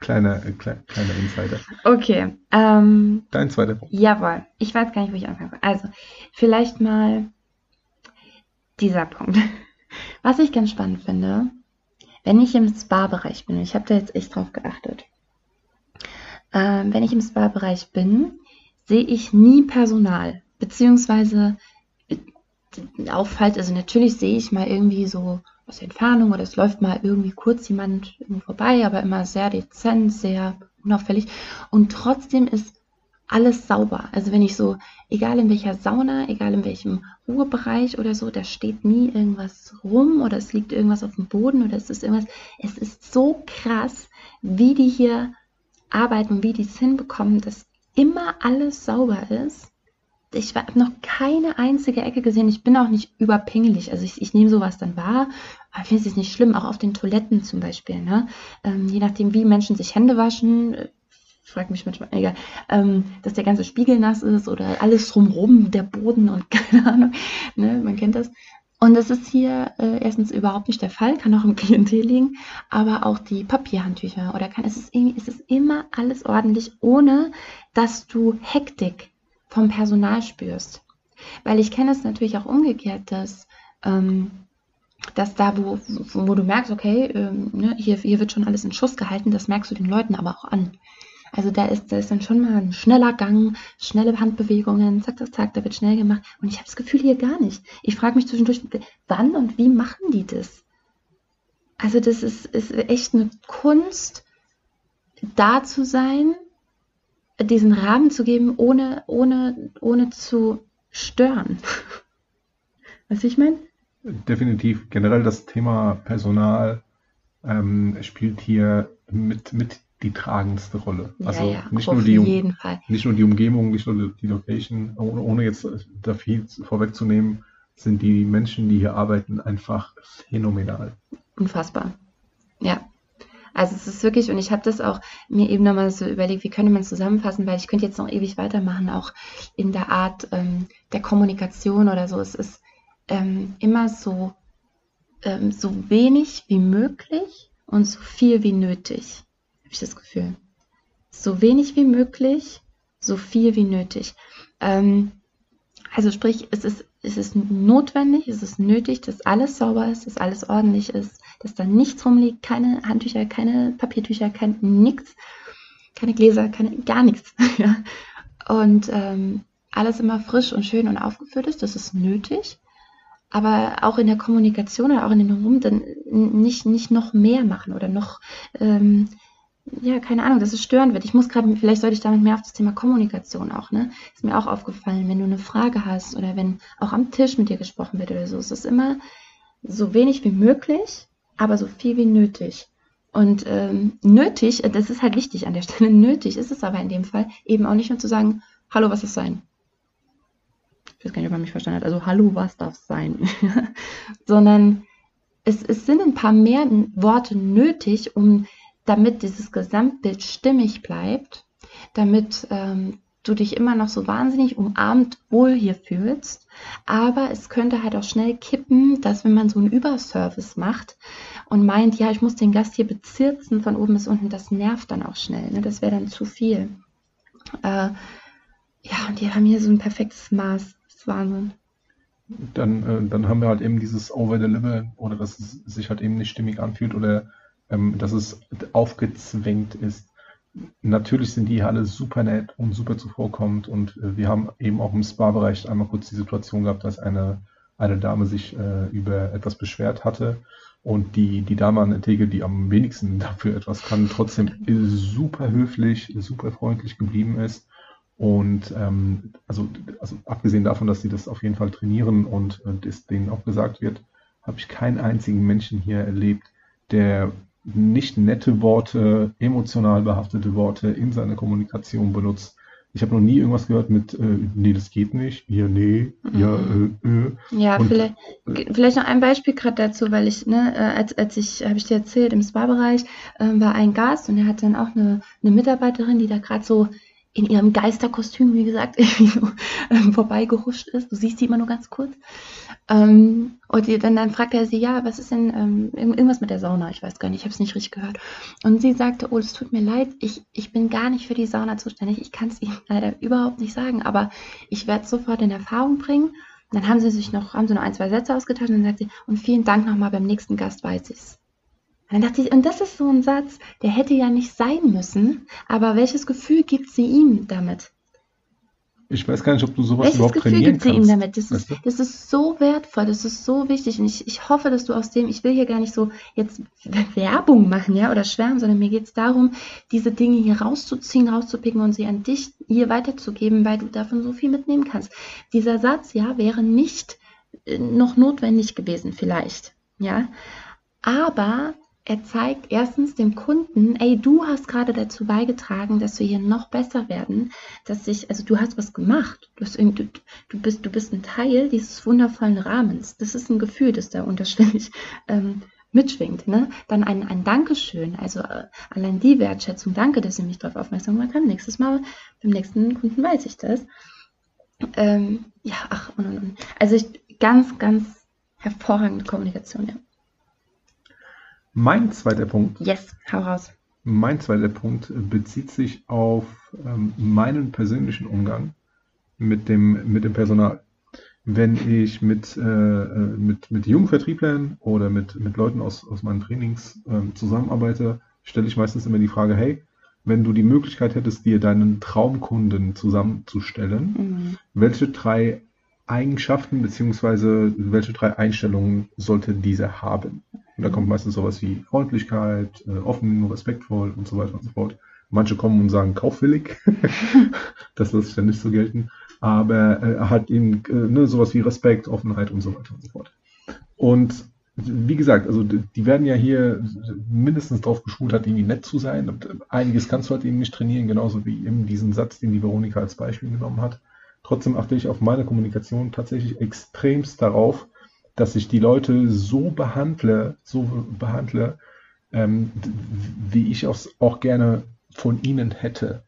kleiner, äh, kleiner Insider. Okay. Ähm, Dein zweiter Punkt. Jawohl. Ich weiß gar nicht, wo ich anfangen soll. Also, vielleicht mal dieser Punkt. Was ich ganz spannend finde, wenn ich im Spa-Bereich bin, ich habe da jetzt echt drauf geachtet. Ähm, wenn ich im Spa-Bereich bin, sehe ich nie Personal, beziehungsweise äh, auffällt, also natürlich sehe ich mal irgendwie so aus Entfernung oder es läuft mal irgendwie kurz jemand vorbei, aber immer sehr dezent, sehr unauffällig und trotzdem ist alles sauber. Also wenn ich so, egal in welcher Sauna, egal in welchem Ruhebereich oder so, da steht nie irgendwas rum oder es liegt irgendwas auf dem Boden oder es ist irgendwas. Es ist so krass, wie die hier arbeiten wie die es hinbekommen, dass immer alles sauber ist. Ich habe noch keine einzige Ecke gesehen. Ich bin auch nicht überpingelig. Also ich, ich nehme sowas dann wahr. Aber ich finde es nicht schlimm. Auch auf den Toiletten zum Beispiel. Ne? Ähm, je nachdem, wie Menschen sich Hände waschen, äh, fragt mich manchmal, egal, ähm, dass der ganze Spiegel nass ist oder alles drumherum, der Boden und keine Ahnung. Ne? Man kennt das. Und das ist hier äh, erstens überhaupt nicht der Fall, kann auch im Klientel liegen, aber auch die Papierhandtücher oder kann, es ist, irgendwie, es ist immer alles ordentlich, ohne dass du Hektik vom Personal spürst. Weil ich kenne es natürlich auch umgekehrt, dass, ähm, dass da, wo, wo, wo du merkst, okay, ähm, ne, hier, hier wird schon alles in Schuss gehalten, das merkst du den Leuten aber auch an. Also da ist, da ist dann schon mal ein schneller Gang, schnelle Handbewegungen, zack, zack, zack, da wird schnell gemacht. Und ich habe das Gefühl hier gar nicht. Ich frage mich zwischendurch, wann und wie machen die das? Also das ist, ist echt eine Kunst, da zu sein, diesen Rahmen zu geben, ohne, ohne, ohne zu stören. Was ich meine? Definitiv. Generell das Thema Personal ähm, spielt hier mit, mit die tragendste Rolle. Also ja, ja, nicht, nur die, Fall. nicht nur die Umgebung, nicht nur die Location, ohne, ohne jetzt da viel vorwegzunehmen, sind die Menschen, die hier arbeiten, einfach phänomenal. Unfassbar. Ja. Also es ist wirklich, und ich habe das auch mir eben nochmal so überlegt, wie könnte man es zusammenfassen, weil ich könnte jetzt noch ewig weitermachen, auch in der Art ähm, der Kommunikation oder so. Es ist ähm, immer so, ähm, so wenig wie möglich und so viel wie nötig, habe ich das Gefühl. So wenig wie möglich, so viel wie nötig. Ähm, also sprich, es ist, es ist notwendig, es ist nötig, dass alles sauber ist, dass alles ordentlich ist, dass da nichts rumliegt, keine Handtücher, keine Papiertücher, kein nichts, keine Gläser, keine, gar nichts. ja. Und ähm, alles immer frisch und schön und aufgeführt ist, das ist nötig. Aber auch in der Kommunikation oder auch in den Rum dann nicht, nicht noch mehr machen oder noch ähm, ja, keine Ahnung, dass es störend wird. Ich muss gerade, vielleicht sollte ich damit mehr auf das Thema Kommunikation auch, ne? Ist mir auch aufgefallen, wenn du eine Frage hast oder wenn auch am Tisch mit dir gesprochen wird oder so, ist es immer so wenig wie möglich, aber so viel wie nötig. Und ähm, nötig, äh, das ist halt wichtig an der Stelle, nötig ist es aber in dem Fall eben auch nicht nur zu sagen, hallo, was ist sein? Ich weiß gar nicht, ob man mich verstanden hat. Also, hallo, was darf sein? Sondern es, es sind ein paar mehr Worte nötig, um damit dieses Gesamtbild stimmig bleibt, damit ähm, du dich immer noch so wahnsinnig umarmt wohl hier fühlst. Aber es könnte halt auch schnell kippen, dass wenn man so einen Überservice macht und meint, ja, ich muss den Gast hier bezirzen von oben bis unten, das nervt dann auch schnell. Ne? Das wäre dann zu viel. Äh, ja, und die haben hier so ein perfektes Maß. Das ist Wahnsinn. Dann, äh, dann haben wir halt eben dieses Over-Deliver oder dass es sich halt eben nicht stimmig anfühlt oder ähm, dass es aufgezwängt ist. Natürlich sind die alle super nett und super zuvorkommend und äh, wir haben eben auch im Spa-Bereich einmal kurz die Situation gehabt, dass eine, eine Dame sich äh, über etwas beschwert hatte und die, die Dame an der Theke, die am wenigsten dafür etwas kann, trotzdem super höflich, super freundlich geblieben ist. Und ähm, also, also abgesehen davon, dass sie das auf jeden Fall trainieren und, und es denen auch gesagt wird, habe ich keinen einzigen Menschen hier erlebt, der nicht nette Worte, emotional behaftete Worte in seiner Kommunikation benutzt. Ich habe noch nie irgendwas gehört mit, äh, nee, das geht nicht, ja, nee, mhm. ja, äh, äh. Ja, Und, vielleicht, äh, vielleicht noch ein Beispiel gerade dazu, weil ich, ne, äh, als, als ich, habe ich dir erzählt, im Spa-Bereich äh, war ein Gast und er hat dann auch eine, eine Mitarbeiterin, die da gerade so in ihrem Geisterkostüm, wie gesagt, ähm, vorbeigehuscht ist. Du siehst sie immer nur ganz kurz. Ähm, und dann, dann fragt er sie, ja, was ist denn ähm, irgendwas mit der Sauna? Ich weiß gar nicht, ich habe es nicht richtig gehört. Und sie sagte, oh, es tut mir leid, ich, ich bin gar nicht für die Sauna zuständig. Ich kann es Ihnen leider überhaupt nicht sagen, aber ich werde es sofort in Erfahrung bringen. Dann haben sie sich noch, haben sie noch ein, zwei Sätze ausgetauscht und dann sagt sie, und vielen Dank nochmal, beim nächsten Gast weiß ich es. Dann dachte ich, und das ist so ein Satz, der hätte ja nicht sein müssen, aber welches Gefühl gibt sie ihm damit? Ich weiß gar nicht, ob du sowas welches überhaupt Gefühl trainieren gibt sie kannst. ihm damit? Das ist, das ist so wertvoll, das ist so wichtig und ich, ich hoffe, dass du aus dem, ich will hier gar nicht so jetzt Werbung machen, ja, oder schwärmen, sondern mir geht es darum, diese Dinge hier rauszuziehen, rauszupicken und sie an dich hier weiterzugeben, weil du davon so viel mitnehmen kannst. Dieser Satz, ja, wäre nicht äh, noch notwendig gewesen, vielleicht, ja, aber er zeigt erstens dem Kunden, ey, du hast gerade dazu beigetragen, dass wir hier noch besser werden, dass ich, also du hast was gemacht, du, hast, du, bist, du bist ein Teil dieses wundervollen Rahmens. Das ist ein Gefühl, das da unterschwellig ähm, mitschwingt. Ne? Dann ein, ein Dankeschön, also äh, allein die Wertschätzung, danke, dass ihr mich darauf aufmerksam gemacht habt. Nächstes Mal, beim nächsten Kunden weiß ich das. Ähm, ja, ach, und, und, und. Also ich, ganz, ganz hervorragende Kommunikation, ja. Mein zweiter Punkt. Yes, hau raus. Mein zweiter Punkt bezieht sich auf ähm, meinen persönlichen Umgang mit dem, mit dem Personal. Wenn ich mit, äh, äh mit, mit jungen Vertrieblern oder mit, mit Leuten aus, aus meinen Trainings äh, zusammenarbeite, stelle ich meistens immer die Frage, hey, wenn du die Möglichkeit hättest, dir deinen Traumkunden zusammenzustellen, mhm. welche drei Eigenschaften beziehungsweise welche drei Einstellungen sollte dieser haben? Und da kommt meistens sowas wie Freundlichkeit, äh, offen, respektvoll und so weiter und so fort. Manche kommen und sagen kaufwillig. das lasse ich dann nicht so gelten. Aber äh, hat eben äh, ne, sowas wie Respekt, Offenheit und so weiter und so fort. Und wie gesagt, also die werden ja hier mindestens drauf geschult, halt irgendwie nett zu sein. Und einiges kannst du halt eben nicht trainieren, genauso wie eben diesen Satz, den die Veronika als Beispiel genommen hat. Trotzdem achte ich auf meine Kommunikation tatsächlich extremst darauf, dass ich die Leute so behandle, so behandle, ähm, wie ich es auch gerne von ihnen hätte.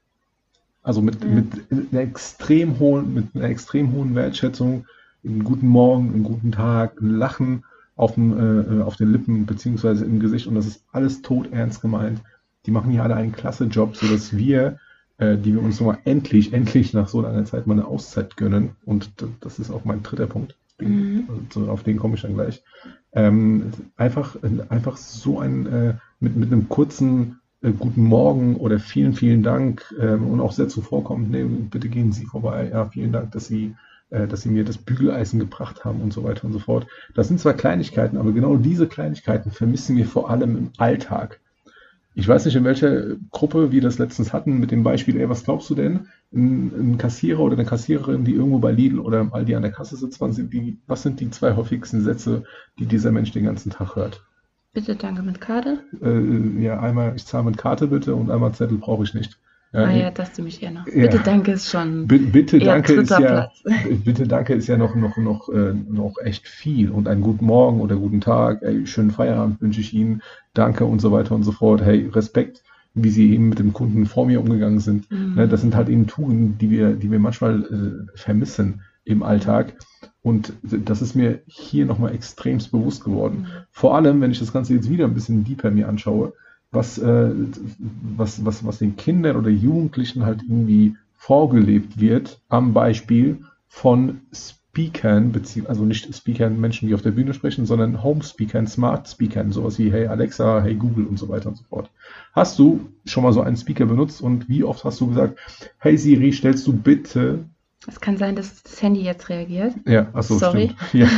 Also mit, mhm. mit, einer extrem hohen, mit einer extrem hohen Wertschätzung, einen guten Morgen, einen guten Tag, ein Lachen auf, dem, äh, auf den Lippen beziehungsweise im Gesicht und das ist alles tot ernst gemeint. Die machen hier alle einen klasse Job, sodass wir, äh, die wir uns nochmal endlich, endlich nach so langer Zeit mal eine Auszeit gönnen und das ist auch mein dritter Punkt, mhm. also auf den komme ich dann gleich, ähm, einfach, einfach so ein, äh, mit, mit einem kurzen äh, guten Morgen oder vielen, vielen Dank ähm, und auch sehr zuvorkommend, nee, bitte gehen Sie vorbei, ja, vielen Dank, dass Sie äh, dass sie mir das Bügeleisen gebracht haben und so weiter und so fort. Das sind zwar Kleinigkeiten, aber genau diese Kleinigkeiten vermissen wir vor allem im Alltag. Ich weiß nicht, in welcher Gruppe wir das letztens hatten mit dem Beispiel, ey, was glaubst du denn? Ein, ein Kassierer oder eine Kassiererin, die irgendwo bei Lidl oder im Aldi an der Kasse sitzt, was sind, die, was sind die zwei häufigsten Sätze, die dieser Mensch den ganzen Tag hört? Bitte, danke mit Karte. Äh, ja, einmal, ich zahle mit Karte bitte und einmal Zettel brauche ich nicht. Ja, ah ja, das nehme ich eher noch. Bitte danke ist schon. bitte danke ist ja, bitte danke ist ja noch, noch, noch, äh, noch echt viel. Und einen guten Morgen oder guten Tag, ey, schönen Feierabend wünsche ich Ihnen, danke und so weiter und so fort. Hey, Respekt, wie Sie eben mit dem Kunden vor mir umgegangen sind. Mhm. Ne, das sind halt eben Tugenden, die wir, die wir manchmal äh, vermissen im Alltag. Und das ist mir hier nochmal extremst bewusst geworden. Mhm. Vor allem, wenn ich das Ganze jetzt wieder ein bisschen deeper mir anschaue, was, äh, was, was, was den Kindern oder Jugendlichen halt irgendwie vorgelebt wird, am Beispiel von Speakern, also nicht Speakern, Menschen, die auf der Bühne sprechen, sondern Home-Speakern, Smart-Speakern, sowas wie Hey Alexa, Hey Google und so weiter und so fort. Hast du schon mal so einen Speaker benutzt und wie oft hast du gesagt, Hey Siri, stellst du bitte es kann sein, dass das Handy jetzt reagiert. Ja, achso, Sorry. Ja.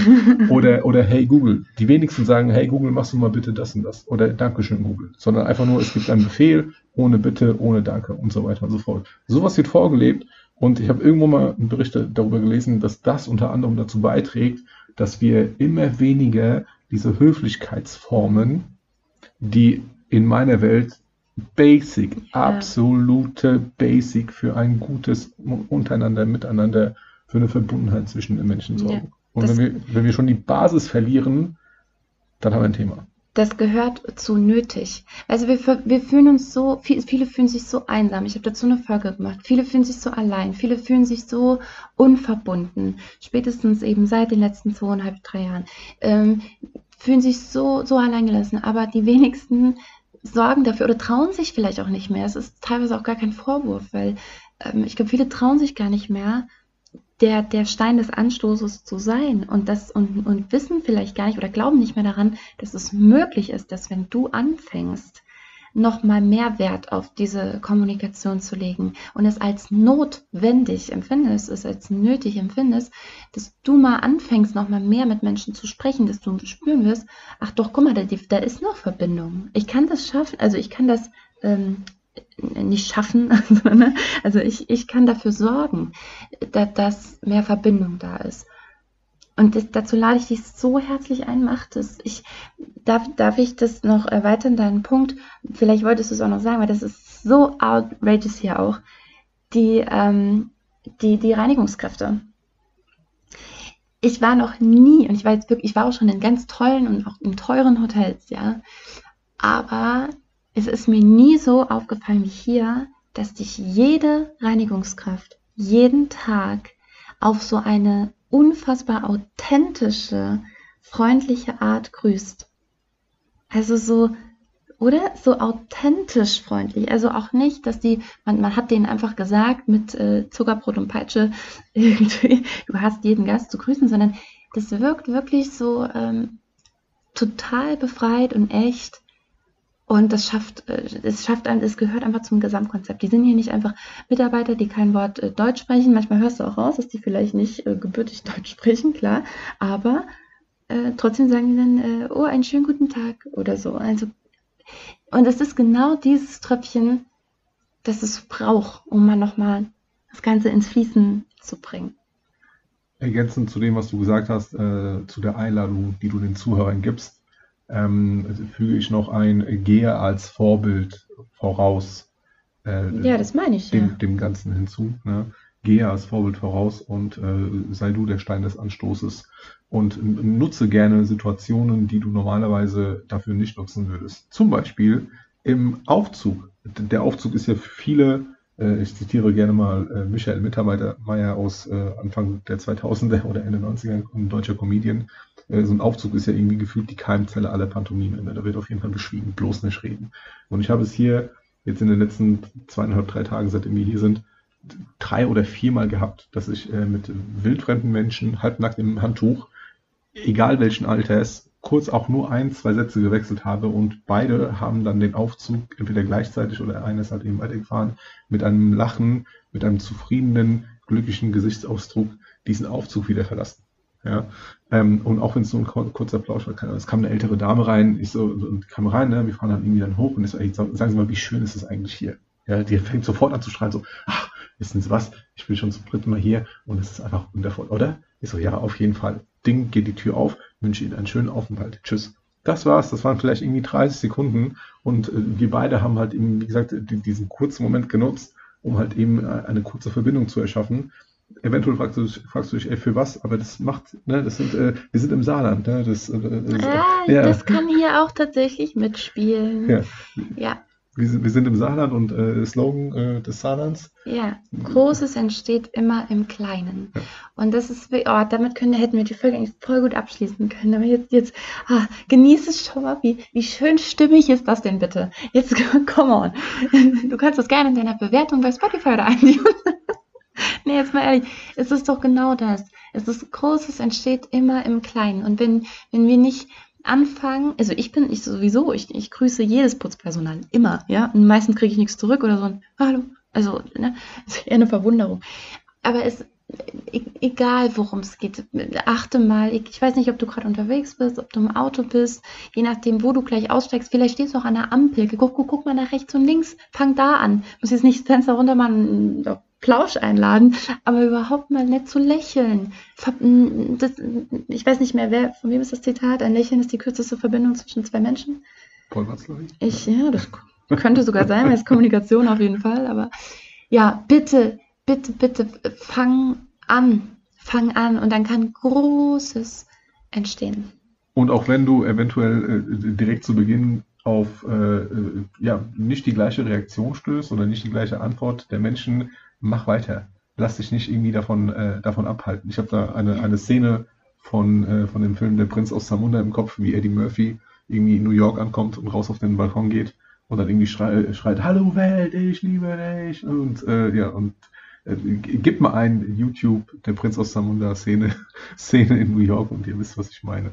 Oder, oder Hey Google. Die wenigsten sagen, Hey Google, machst du mal bitte das und das. Oder Dankeschön Google. Sondern einfach nur, es gibt einen Befehl, ohne Bitte, ohne Danke und so weiter und so fort. Sowas wird vorgelebt und ich habe irgendwo mal einen Bericht darüber gelesen, dass das unter anderem dazu beiträgt, dass wir immer weniger diese Höflichkeitsformen, die in meiner Welt Basic, ja. absolute Basic für ein gutes Untereinander, Miteinander, für eine Verbundenheit zwischen den Menschen sorgen. Ja, Und wenn wir, wenn wir schon die Basis verlieren, dann haben wir ein Thema. Das gehört zu nötig. Also wir, wir fühlen uns so, viele fühlen sich so einsam. Ich habe dazu eine Folge gemacht. Viele fühlen sich so allein. Viele fühlen sich so unverbunden. Spätestens eben seit den letzten zweieinhalb, drei Jahren. Ähm, fühlen sich so, so alleingelassen. Aber die wenigsten sorgen dafür oder trauen sich vielleicht auch nicht mehr. Es ist teilweise auch gar kein Vorwurf, weil ähm, ich glaube, viele trauen sich gar nicht mehr, der, der Stein des Anstoßes zu sein und das und, und wissen vielleicht gar nicht oder glauben nicht mehr daran, dass es möglich ist, dass wenn du anfängst, nochmal mehr Wert auf diese Kommunikation zu legen und es als notwendig empfindest, es als nötig empfindest, dass du mal anfängst, nochmal mehr mit Menschen zu sprechen, dass du spüren wirst, ach doch, guck mal, da, da ist noch Verbindung. Ich kann das schaffen, also ich kann das ähm, nicht schaffen, also ich, ich kann dafür sorgen, dass mehr Verbindung da ist. Und das, dazu lade ich dich so herzlich ein, mach das. Ich, darf, darf ich das noch erweitern, deinen Punkt? Vielleicht wolltest du es auch noch sagen, weil das ist so outrageous hier auch. Die, ähm, die, die Reinigungskräfte. Ich war noch nie, und ich war jetzt wirklich, ich war auch schon in ganz tollen und auch in teuren Hotels, ja. Aber es ist mir nie so aufgefallen wie hier, dass dich jede Reinigungskraft jeden Tag auf so eine unfassbar authentische, freundliche Art grüßt. Also so, oder? So authentisch freundlich. Also auch nicht, dass die, man, man hat denen einfach gesagt mit äh, Zuckerbrot und Peitsche, irgendwie, du hast jeden Gast zu grüßen, sondern das wirkt wirklich so ähm, total befreit und echt. Und das schafft, äh, es schafft ein, es gehört einfach zum Gesamtkonzept. Die sind hier nicht einfach Mitarbeiter, die kein Wort äh, Deutsch sprechen. Manchmal hörst du auch raus, dass die vielleicht nicht äh, gebürtig Deutsch sprechen, klar. Aber äh, trotzdem sagen die dann, äh, oh, einen schönen guten Tag oder so. Also, und es ist genau dieses Tröpfchen, das es braucht, um mal nochmal das Ganze ins Fließen zu bringen. Ergänzend zu dem, was du gesagt hast, äh, zu der Einladung, die du den Zuhörern gibst, ähm, füge ich noch ein Gehe als Vorbild voraus. Äh, ja, das meine ich. Dem, ja. dem Ganzen hinzu. Ne? Gehe als Vorbild voraus und äh, sei du der Stein des Anstoßes und nutze gerne Situationen, die du normalerweise dafür nicht nutzen würdest. Zum Beispiel im Aufzug. Der Aufzug ist ja für viele, äh, ich zitiere gerne mal äh, Michael Mittermeier aus äh, Anfang der 2000er oder Ende 90er, ein deutscher Comedian. Äh, so ein Aufzug ist ja irgendwie gefühlt die Keimzelle aller Pantomime. Ne? Da wird auf jeden Fall beschwiegen, bloß nicht reden. Und ich habe es hier jetzt in den letzten zweieinhalb, drei Tagen, seitdem wir hier sind, drei oder viermal gehabt, dass ich äh, mit wildfremden Menschen halbnackt im Handtuch, egal welchen Alters, kurz auch nur ein, zwei Sätze gewechselt habe und beide haben dann den Aufzug entweder gleichzeitig oder eines halt eben weitergefahren mit einem Lachen, mit einem zufriedenen, glücklichen Gesichtsausdruck diesen Aufzug wieder verlassen. Ja, ähm, und auch wenn es so ein kurzer Plausch war, es kam eine ältere Dame rein, ich so, und kam rein, ne, wir fahren dann irgendwie dann hoch und ich so, ey, sagen Sie mal, wie schön ist es eigentlich hier? Ja, die fängt sofort an zu schreien, so, ach, wissen Sie was, ich bin schon zum dritten Mal hier und es ist einfach wundervoll, oder? Ich so, ja, auf jeden Fall. Ding, geht die Tür auf, wünsche Ihnen einen schönen Aufenthalt. Tschüss. Das war's, das waren vielleicht irgendwie 30 Sekunden und äh, wir beide haben halt eben, wie gesagt, diesen kurzen Moment genutzt, um halt eben äh, eine kurze Verbindung zu erschaffen. Eventuell fragst du, fragst du dich, ey, für was, aber das macht, ne, das sind, äh, wir sind im Saarland, ne, das, äh, das, ah, ja. das kann hier auch tatsächlich mitspielen. Ja. ja wir, wir sind im Saarland und äh, Slogan äh, des Saarlands. Ja, Großes entsteht immer im Kleinen. Ja. Und das ist, oh, damit können, hätten wir die Folge eigentlich voll gut abschließen können. Aber jetzt, jetzt ah, genieß es schon mal. Wie, wie schön stimmig ist das denn bitte? Jetzt, come on. Du kannst das gerne in deiner Bewertung bei Spotify oder einnehmen. nee, jetzt mal ehrlich, es ist doch genau das. Es ist Großes entsteht immer im Kleinen. Und wenn, wenn wir nicht anfangen, also ich bin, ich sowieso, ich, ich grüße jedes Putzpersonal, immer, ja, und meistens kriege ich nichts zurück oder so ein Hallo, also, ne, ist eher eine Verwunderung. Aber es, e, egal worum es geht, achte mal, ich, weiß nicht, ob du gerade unterwegs bist, ob du im Auto bist, je nachdem, wo du gleich aussteigst, vielleicht stehst du auch an der Ampel, guck, guck, guck mal nach rechts und links, fang da an, muss jetzt nicht das Fenster runter machen, Plausch einladen, aber überhaupt mal nett zu lächeln. Das, ich weiß nicht mehr, wer, von wem ist das Zitat? Ein Lächeln ist die kürzeste Verbindung zwischen zwei Menschen. Paul Watzlawick? Ich, ja, das könnte sogar sein, weil es Kommunikation auf jeden Fall, aber ja, bitte, bitte, bitte, fang an, fang an und dann kann Großes entstehen. Und auch wenn du eventuell äh, direkt zu Beginn auf äh, äh ja, nicht die gleiche Reaktion stößt oder nicht die gleiche Antwort der Menschen, mach weiter. Lass dich nicht irgendwie davon, äh, davon abhalten. Ich habe da eine, eine Szene von, äh, von dem Film Der Prinz aus Zamunda im Kopf, wie Eddie Murphy irgendwie in New York ankommt und raus auf den Balkon geht und dann irgendwie schreit, schreit Hallo Welt, ich liebe dich. Und äh, ja, und äh, gib mal ein YouTube, der Prinz aus Zamunda Szene, Szene in New York und ihr wisst, was ich meine.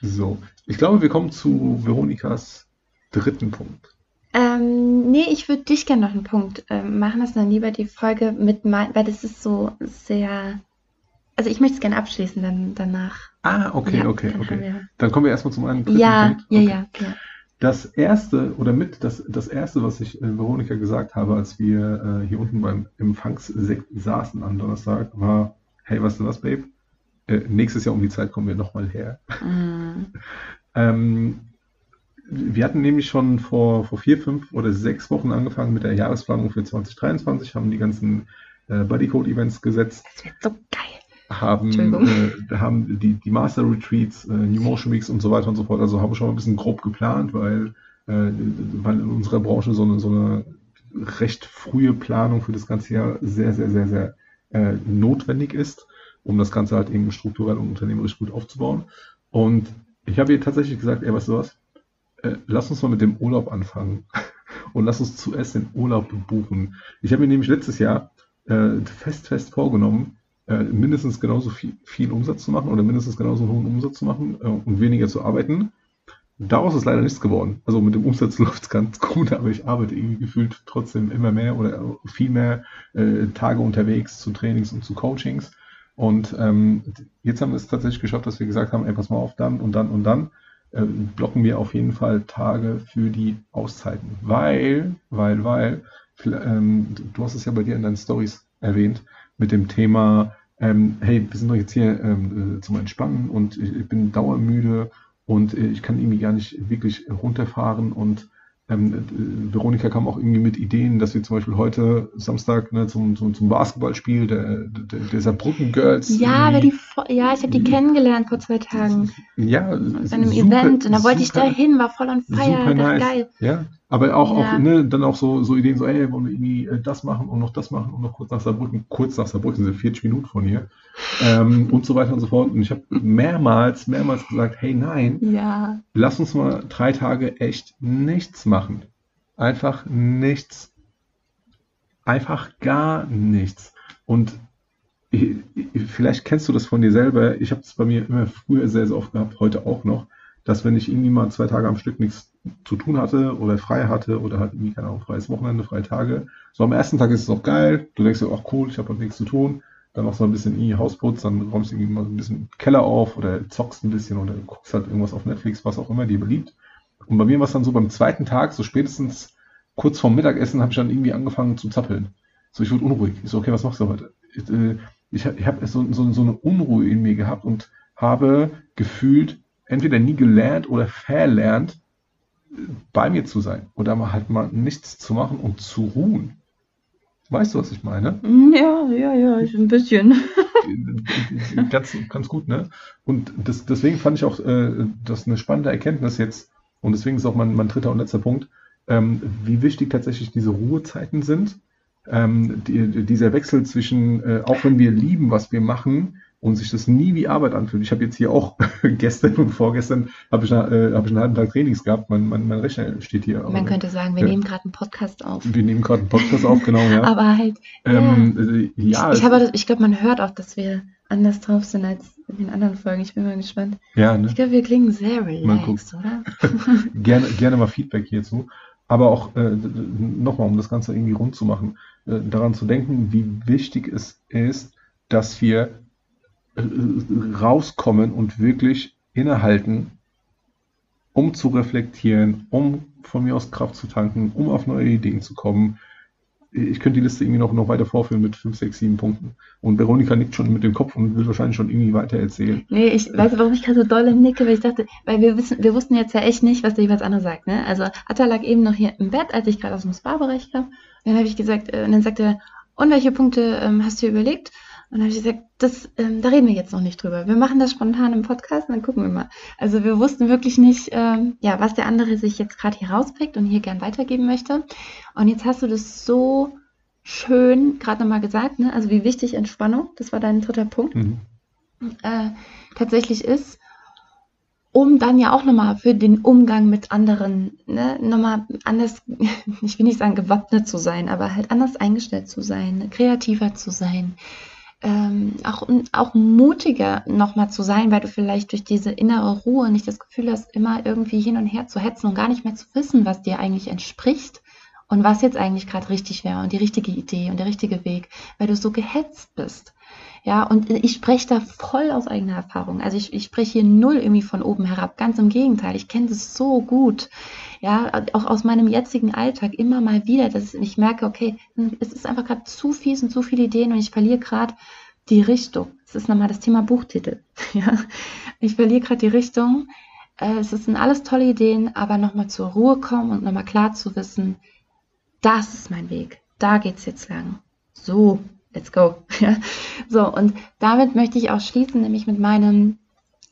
So, ich glaube, wir kommen zu Veronikas dritten Punkt. Ähm, nee, ich würde dich gerne noch einen Punkt äh, machen, dass dann lieber die Folge mit mein, weil das ist so sehr. Also ich möchte es gerne abschließen dann danach. Ah, okay, ja, okay, dann okay. Dann kommen wir erstmal zum einen ja, Punkt. Ja, okay. ja, ja. Das erste oder mit das, das erste, was ich äh, Veronika gesagt habe, als wir äh, hier unten beim Empfangssekt saßen am Donnerstag, war, hey, weißt du was, Babe? Äh, nächstes Jahr um die Zeit kommen wir nochmal her. Mm. ähm, wir hatten nämlich schon vor, vor vier, fünf oder sechs Wochen angefangen mit der Jahresplanung für 2023, haben die ganzen äh, Bodycode-Events gesetzt. Das wird so geil. Haben, äh, haben die, die Master Retreats, äh, New Motion Weeks und so weiter und so fort. Also haben wir schon mal ein bisschen grob geplant, weil, äh, weil in unserer Branche so eine, so eine recht frühe Planung für das ganze Jahr sehr, sehr, sehr, sehr äh, notwendig ist, um das Ganze halt eben strukturell und unternehmerisch gut aufzubauen. Und ich habe ihr tatsächlich gesagt, ey, weißt du was? Äh, lass uns mal mit dem Urlaub anfangen und lass uns zuerst den Urlaub buchen. Ich habe mir nämlich letztes Jahr äh, fest, fest vorgenommen, äh, mindestens genauso viel, viel, Umsatz zu machen oder mindestens genauso hohen Umsatz zu machen äh, und weniger zu arbeiten. Daraus ist leider nichts geworden. Also mit dem Umsatz läuft es ganz gut, aber ich arbeite irgendwie gefühlt trotzdem immer mehr oder viel mehr äh, Tage unterwegs zu Trainings und zu Coachings. Und ähm, jetzt haben wir es tatsächlich geschafft, dass wir gesagt haben, ey, pass mal auf, dann und dann und dann äh, blocken wir auf jeden Fall Tage für die Auszeiten. Weil, weil, weil, ähm, du hast es ja bei dir in deinen Stories erwähnt, mit dem Thema, ähm, hey, wir sind doch jetzt hier ähm, äh, zum Entspannen und ich, ich bin dauermüde und äh, ich kann irgendwie gar nicht wirklich runterfahren und ähm, äh, Veronika kam auch irgendwie mit Ideen, dass wir zum Beispiel heute Samstag ne, zum, zum, zum Basketballspiel der, der, der Saarbrücken Girls. Ja, die, ja, ich habe die kennengelernt vor zwei Tagen. Ja, bei einem super, Event und da wollte ich da hin, war voll on fire, super nice. geil. Ja, aber auch, ja. auch ne, dann auch so, so Ideen, so, ey, wollen wir irgendwie äh, das machen und noch das machen und noch kurz nach Saarbrücken, kurz nach Saarbrücken sind 40 Minuten von hier ähm, und so weiter und so fort. Und ich habe mehrmals, mehrmals gesagt, hey, nein, ja. lass uns mal drei Tage echt nichts machen. Einfach nichts. Einfach gar nichts. Und vielleicht kennst du das von dir selber. Ich habe es bei mir immer früher sehr, sehr oft gehabt, heute auch noch, dass wenn ich irgendwie mal zwei Tage am Stück nichts zu tun hatte oder frei hatte oder halt irgendwie, keine Ahnung, freies Wochenende, freie Tage. So am ersten Tag ist es auch geil. Du denkst dir, ach cool, ich habe halt nichts zu tun. Dann machst du ein bisschen irgendwie Hausputz, dann räumst du irgendwie mal ein bisschen Keller auf oder zockst ein bisschen oder guckst halt irgendwas auf Netflix, was auch immer dir beliebt. Und bei mir war es dann so beim zweiten Tag, so spätestens kurz vorm Mittagessen, habe ich dann irgendwie angefangen zu zappeln. So, ich wurde unruhig. Ich so, okay, was machst du heute? Ich, äh, ich, ich habe so, so, so eine Unruhe in mir gehabt und habe gefühlt entweder nie gelernt oder verlernt, bei mir zu sein oder mal halt mal nichts zu machen und zu ruhen. Weißt du, was ich meine? Ja, ja, ja, ein bisschen. ganz, ganz gut, ne? Und das, deswegen fand ich auch äh, das eine spannende Erkenntnis jetzt, und deswegen ist auch mein, mein dritter und letzter Punkt, ähm, wie wichtig tatsächlich diese Ruhezeiten sind. Ähm, die, dieser Wechsel zwischen, äh, auch wenn wir lieben, was wir machen, und sich das nie wie Arbeit anfühlt. Ich habe jetzt hier auch gestern und vorgestern habe ich, äh, hab ich einen halben Tag Trainings gehabt. Mein, mein, mein Rechner steht hier. Man könnte sagen, wir ja. nehmen gerade einen Podcast auf. Wir nehmen gerade einen Podcast auf, genau, ja. aber halt, ähm, ja. Äh, ja. Ich, ich, ich glaube, man hört auch, dass wir anders drauf sind als in den anderen Folgen. Ich bin mal gespannt. Ja, ne? Ich glaube, wir klingen sehr relaxed, oder? gerne, gerne mal Feedback hierzu. Aber auch äh, nochmal, um das Ganze irgendwie rund zu machen, äh, daran zu denken, wie wichtig es ist, dass wir rauskommen und wirklich innehalten, um zu reflektieren, um von mir aus Kraft zu tanken, um auf neue Ideen zu kommen. Ich könnte die Liste irgendwie noch, noch weiter vorführen mit 5, 6, 7 Punkten. Und Veronika nickt schon mit dem Kopf und will wahrscheinlich schon irgendwie weiter erzählen. Nee, ich weiß, warum ich gerade so dolle nicke, weil ich dachte, weil wir wissen, wir wussten jetzt ja echt nicht, was der jeweils andere sagt. Ne? Also Atta lag eben noch hier im Bett, als ich gerade aus dem Spa-Bereich kam. Und dann habe ich gesagt, äh, und dann sagte er, und welche Punkte ähm, hast du überlegt? Und dann habe ich gesagt, das, ähm, da reden wir jetzt noch nicht drüber. Wir machen das spontan im Podcast und dann gucken wir mal. Also wir wussten wirklich nicht, ähm, ja, was der andere sich jetzt gerade hier rauspickt und hier gern weitergeben möchte. Und jetzt hast du das so schön gerade nochmal gesagt, ne? also wie wichtig Entspannung, das war dein dritter Punkt, mhm. äh, tatsächlich ist, um dann ja auch nochmal für den Umgang mit anderen, ne, nochmal anders, ich will nicht sagen gewappnet zu sein, aber halt anders eingestellt zu sein, kreativer zu sein, ähm, auch, auch mutiger nochmal zu sein, weil du vielleicht durch diese innere Ruhe nicht das Gefühl hast, immer irgendwie hin und her zu hetzen und gar nicht mehr zu wissen, was dir eigentlich entspricht und was jetzt eigentlich gerade richtig wäre und die richtige Idee und der richtige Weg, weil du so gehetzt bist. Ja, und ich spreche da voll aus eigener Erfahrung. Also ich, ich spreche hier null irgendwie von oben herab. Ganz im Gegenteil. Ich kenne das so gut. Ja, auch aus meinem jetzigen Alltag immer mal wieder, dass ich merke, okay, es ist einfach gerade zu viel, sind zu viele Ideen und ich verliere gerade die Richtung. Das ist nochmal das Thema Buchtitel. Ja, ich verliere gerade die Richtung. Äh, es sind alles tolle Ideen, aber nochmal zur Ruhe kommen und nochmal klar zu wissen, das ist mein Weg. Da geht's jetzt lang. So, let's go. So, und damit möchte ich auch schließen, nämlich mit meinem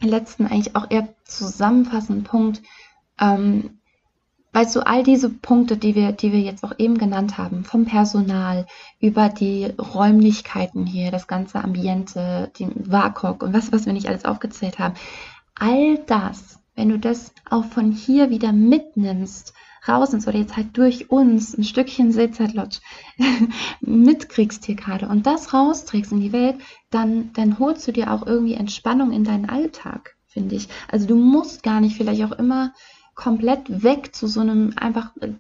letzten, eigentlich auch eher zusammenfassenden Punkt. Ähm, weißt du, all diese Punkte, die wir, die wir jetzt auch eben genannt haben, vom Personal über die Räumlichkeiten hier, das ganze Ambiente, den WAKOK und was, was wir nicht alles aufgezählt haben, all das, wenn du das auch von hier wieder mitnimmst, raus ins oder jetzt halt durch uns ein Stückchen Seezeitlodge mitkriegst hier gerade und das rausträgst in die Welt, dann, dann holst du dir auch irgendwie Entspannung in deinen Alltag, finde ich. Also du musst gar nicht vielleicht auch immer komplett weg zu so einem einfach äh,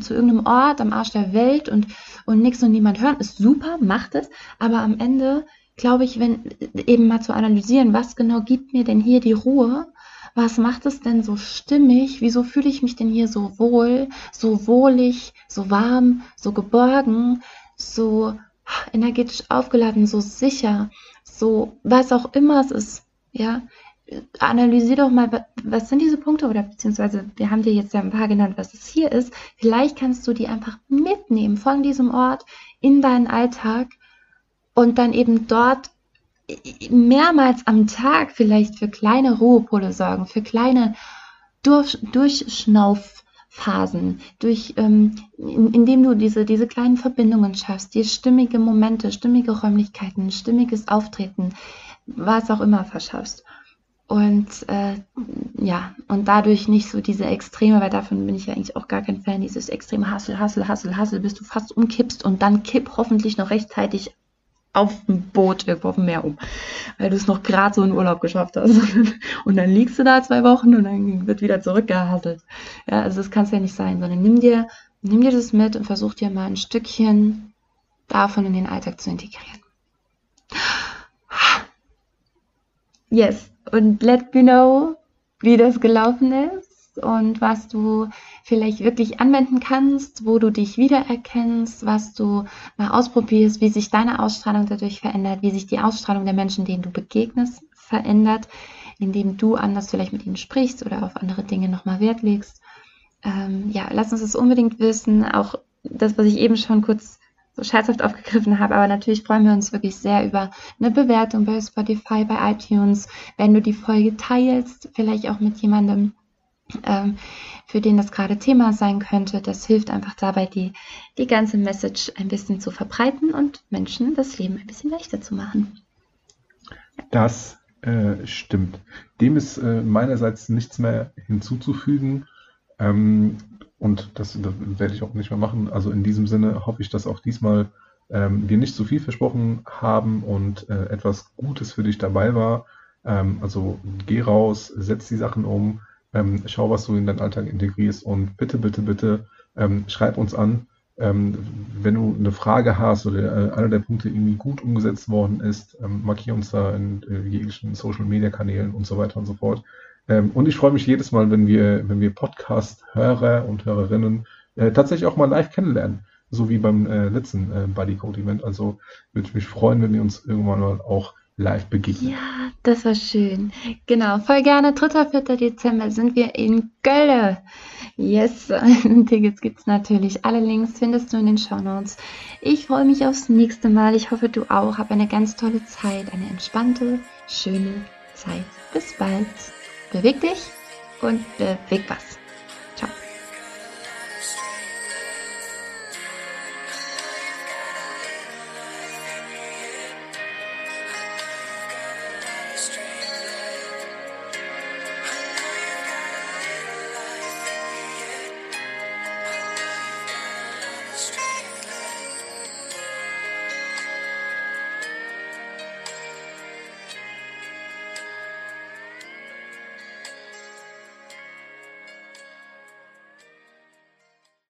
zu irgendeinem Ort am Arsch der Welt und und nichts und niemand hören ist super macht es aber am Ende glaube ich wenn eben mal zu analysieren was genau gibt mir denn hier die Ruhe was macht es denn so stimmig? Wieso fühle ich mich denn hier so wohl, so wohlig, so warm, so geborgen, so energetisch aufgeladen, so sicher, so was auch immer es ist, ja? analysier doch mal, was sind diese Punkte oder beziehungsweise wir haben dir jetzt ja ein paar genannt, was es hier ist. Vielleicht kannst du die einfach mitnehmen von diesem Ort in deinen Alltag und dann eben dort mehrmals am Tag vielleicht für kleine Ruhepole sorgen, für kleine Durch Durchschnaufphasen, durch, ähm, in, indem du diese, diese kleinen Verbindungen schaffst, dir stimmige Momente, stimmige Räumlichkeiten, stimmiges Auftreten, was auch immer verschaffst. Und äh, ja, und dadurch nicht so diese Extreme, weil davon bin ich ja eigentlich auch gar kein Fan, dieses extreme Hassel, Hassel, Hassel, Hassel, bis du fast umkippst und dann kipp hoffentlich noch rechtzeitig auf dem Boot irgendwo auf dem Meer um, weil du es noch gerade so in Urlaub geschafft hast. Und dann liegst du da zwei Wochen und dann wird wieder zurückgehasselt. Ja, also das kann es ja nicht sein, sondern nimm dir, nimm dir das mit und versuch dir mal ein Stückchen davon in den Alltag zu integrieren. Yes, und let me know, wie das gelaufen ist und was du vielleicht wirklich anwenden kannst, wo du dich wiedererkennst, was du mal ausprobierst, wie sich deine Ausstrahlung dadurch verändert, wie sich die Ausstrahlung der Menschen, denen du begegnest, verändert, indem du anders vielleicht mit ihnen sprichst oder auf andere Dinge nochmal Wert legst. Ähm, ja, lass uns das unbedingt wissen. Auch das, was ich eben schon kurz so scherzhaft aufgegriffen habe, aber natürlich freuen wir uns wirklich sehr über eine Bewertung bei Spotify, bei iTunes, wenn du die Folge teilst, vielleicht auch mit jemandem, ähm, für den das gerade Thema sein könnte. Das hilft einfach dabei, die, die ganze Message ein bisschen zu verbreiten und Menschen das Leben ein bisschen leichter zu machen. Das äh, stimmt. Dem ist äh, meinerseits nichts mehr hinzuzufügen. Ähm, und das, das, werde ich auch nicht mehr machen. Also in diesem Sinne hoffe ich, dass auch diesmal ähm, wir nicht zu viel versprochen haben und äh, etwas Gutes für dich dabei war. Ähm, also geh raus, setz die Sachen um, ähm, schau, was du in deinen Alltag integrierst und bitte, bitte, bitte ähm, schreib uns an, ähm, wenn du eine Frage hast oder äh, einer der Punkte irgendwie gut umgesetzt worden ist, ähm, markier uns da in äh, jeglichen Social Media Kanälen und so weiter und so fort. Ähm, und ich freue mich jedes Mal, wenn wir, wenn wir Podcast-Hörer und Hörerinnen äh, tatsächlich auch mal live kennenlernen. So wie beim äh, letzten äh, Buddy Code Event. Also würde ich mich freuen, wenn wir uns irgendwann mal auch live begegnen. Ja, das war schön. Genau, voll gerne. 3. 4. Dezember sind wir in Gölle. Yes, Tickets gibt es natürlich. Alle Links findest du in den Show Notes. Ich freue mich aufs nächste Mal. Ich hoffe, du auch. Hab eine ganz tolle Zeit, eine entspannte, schöne Zeit. Bis bald. Beweg dich und beweg was.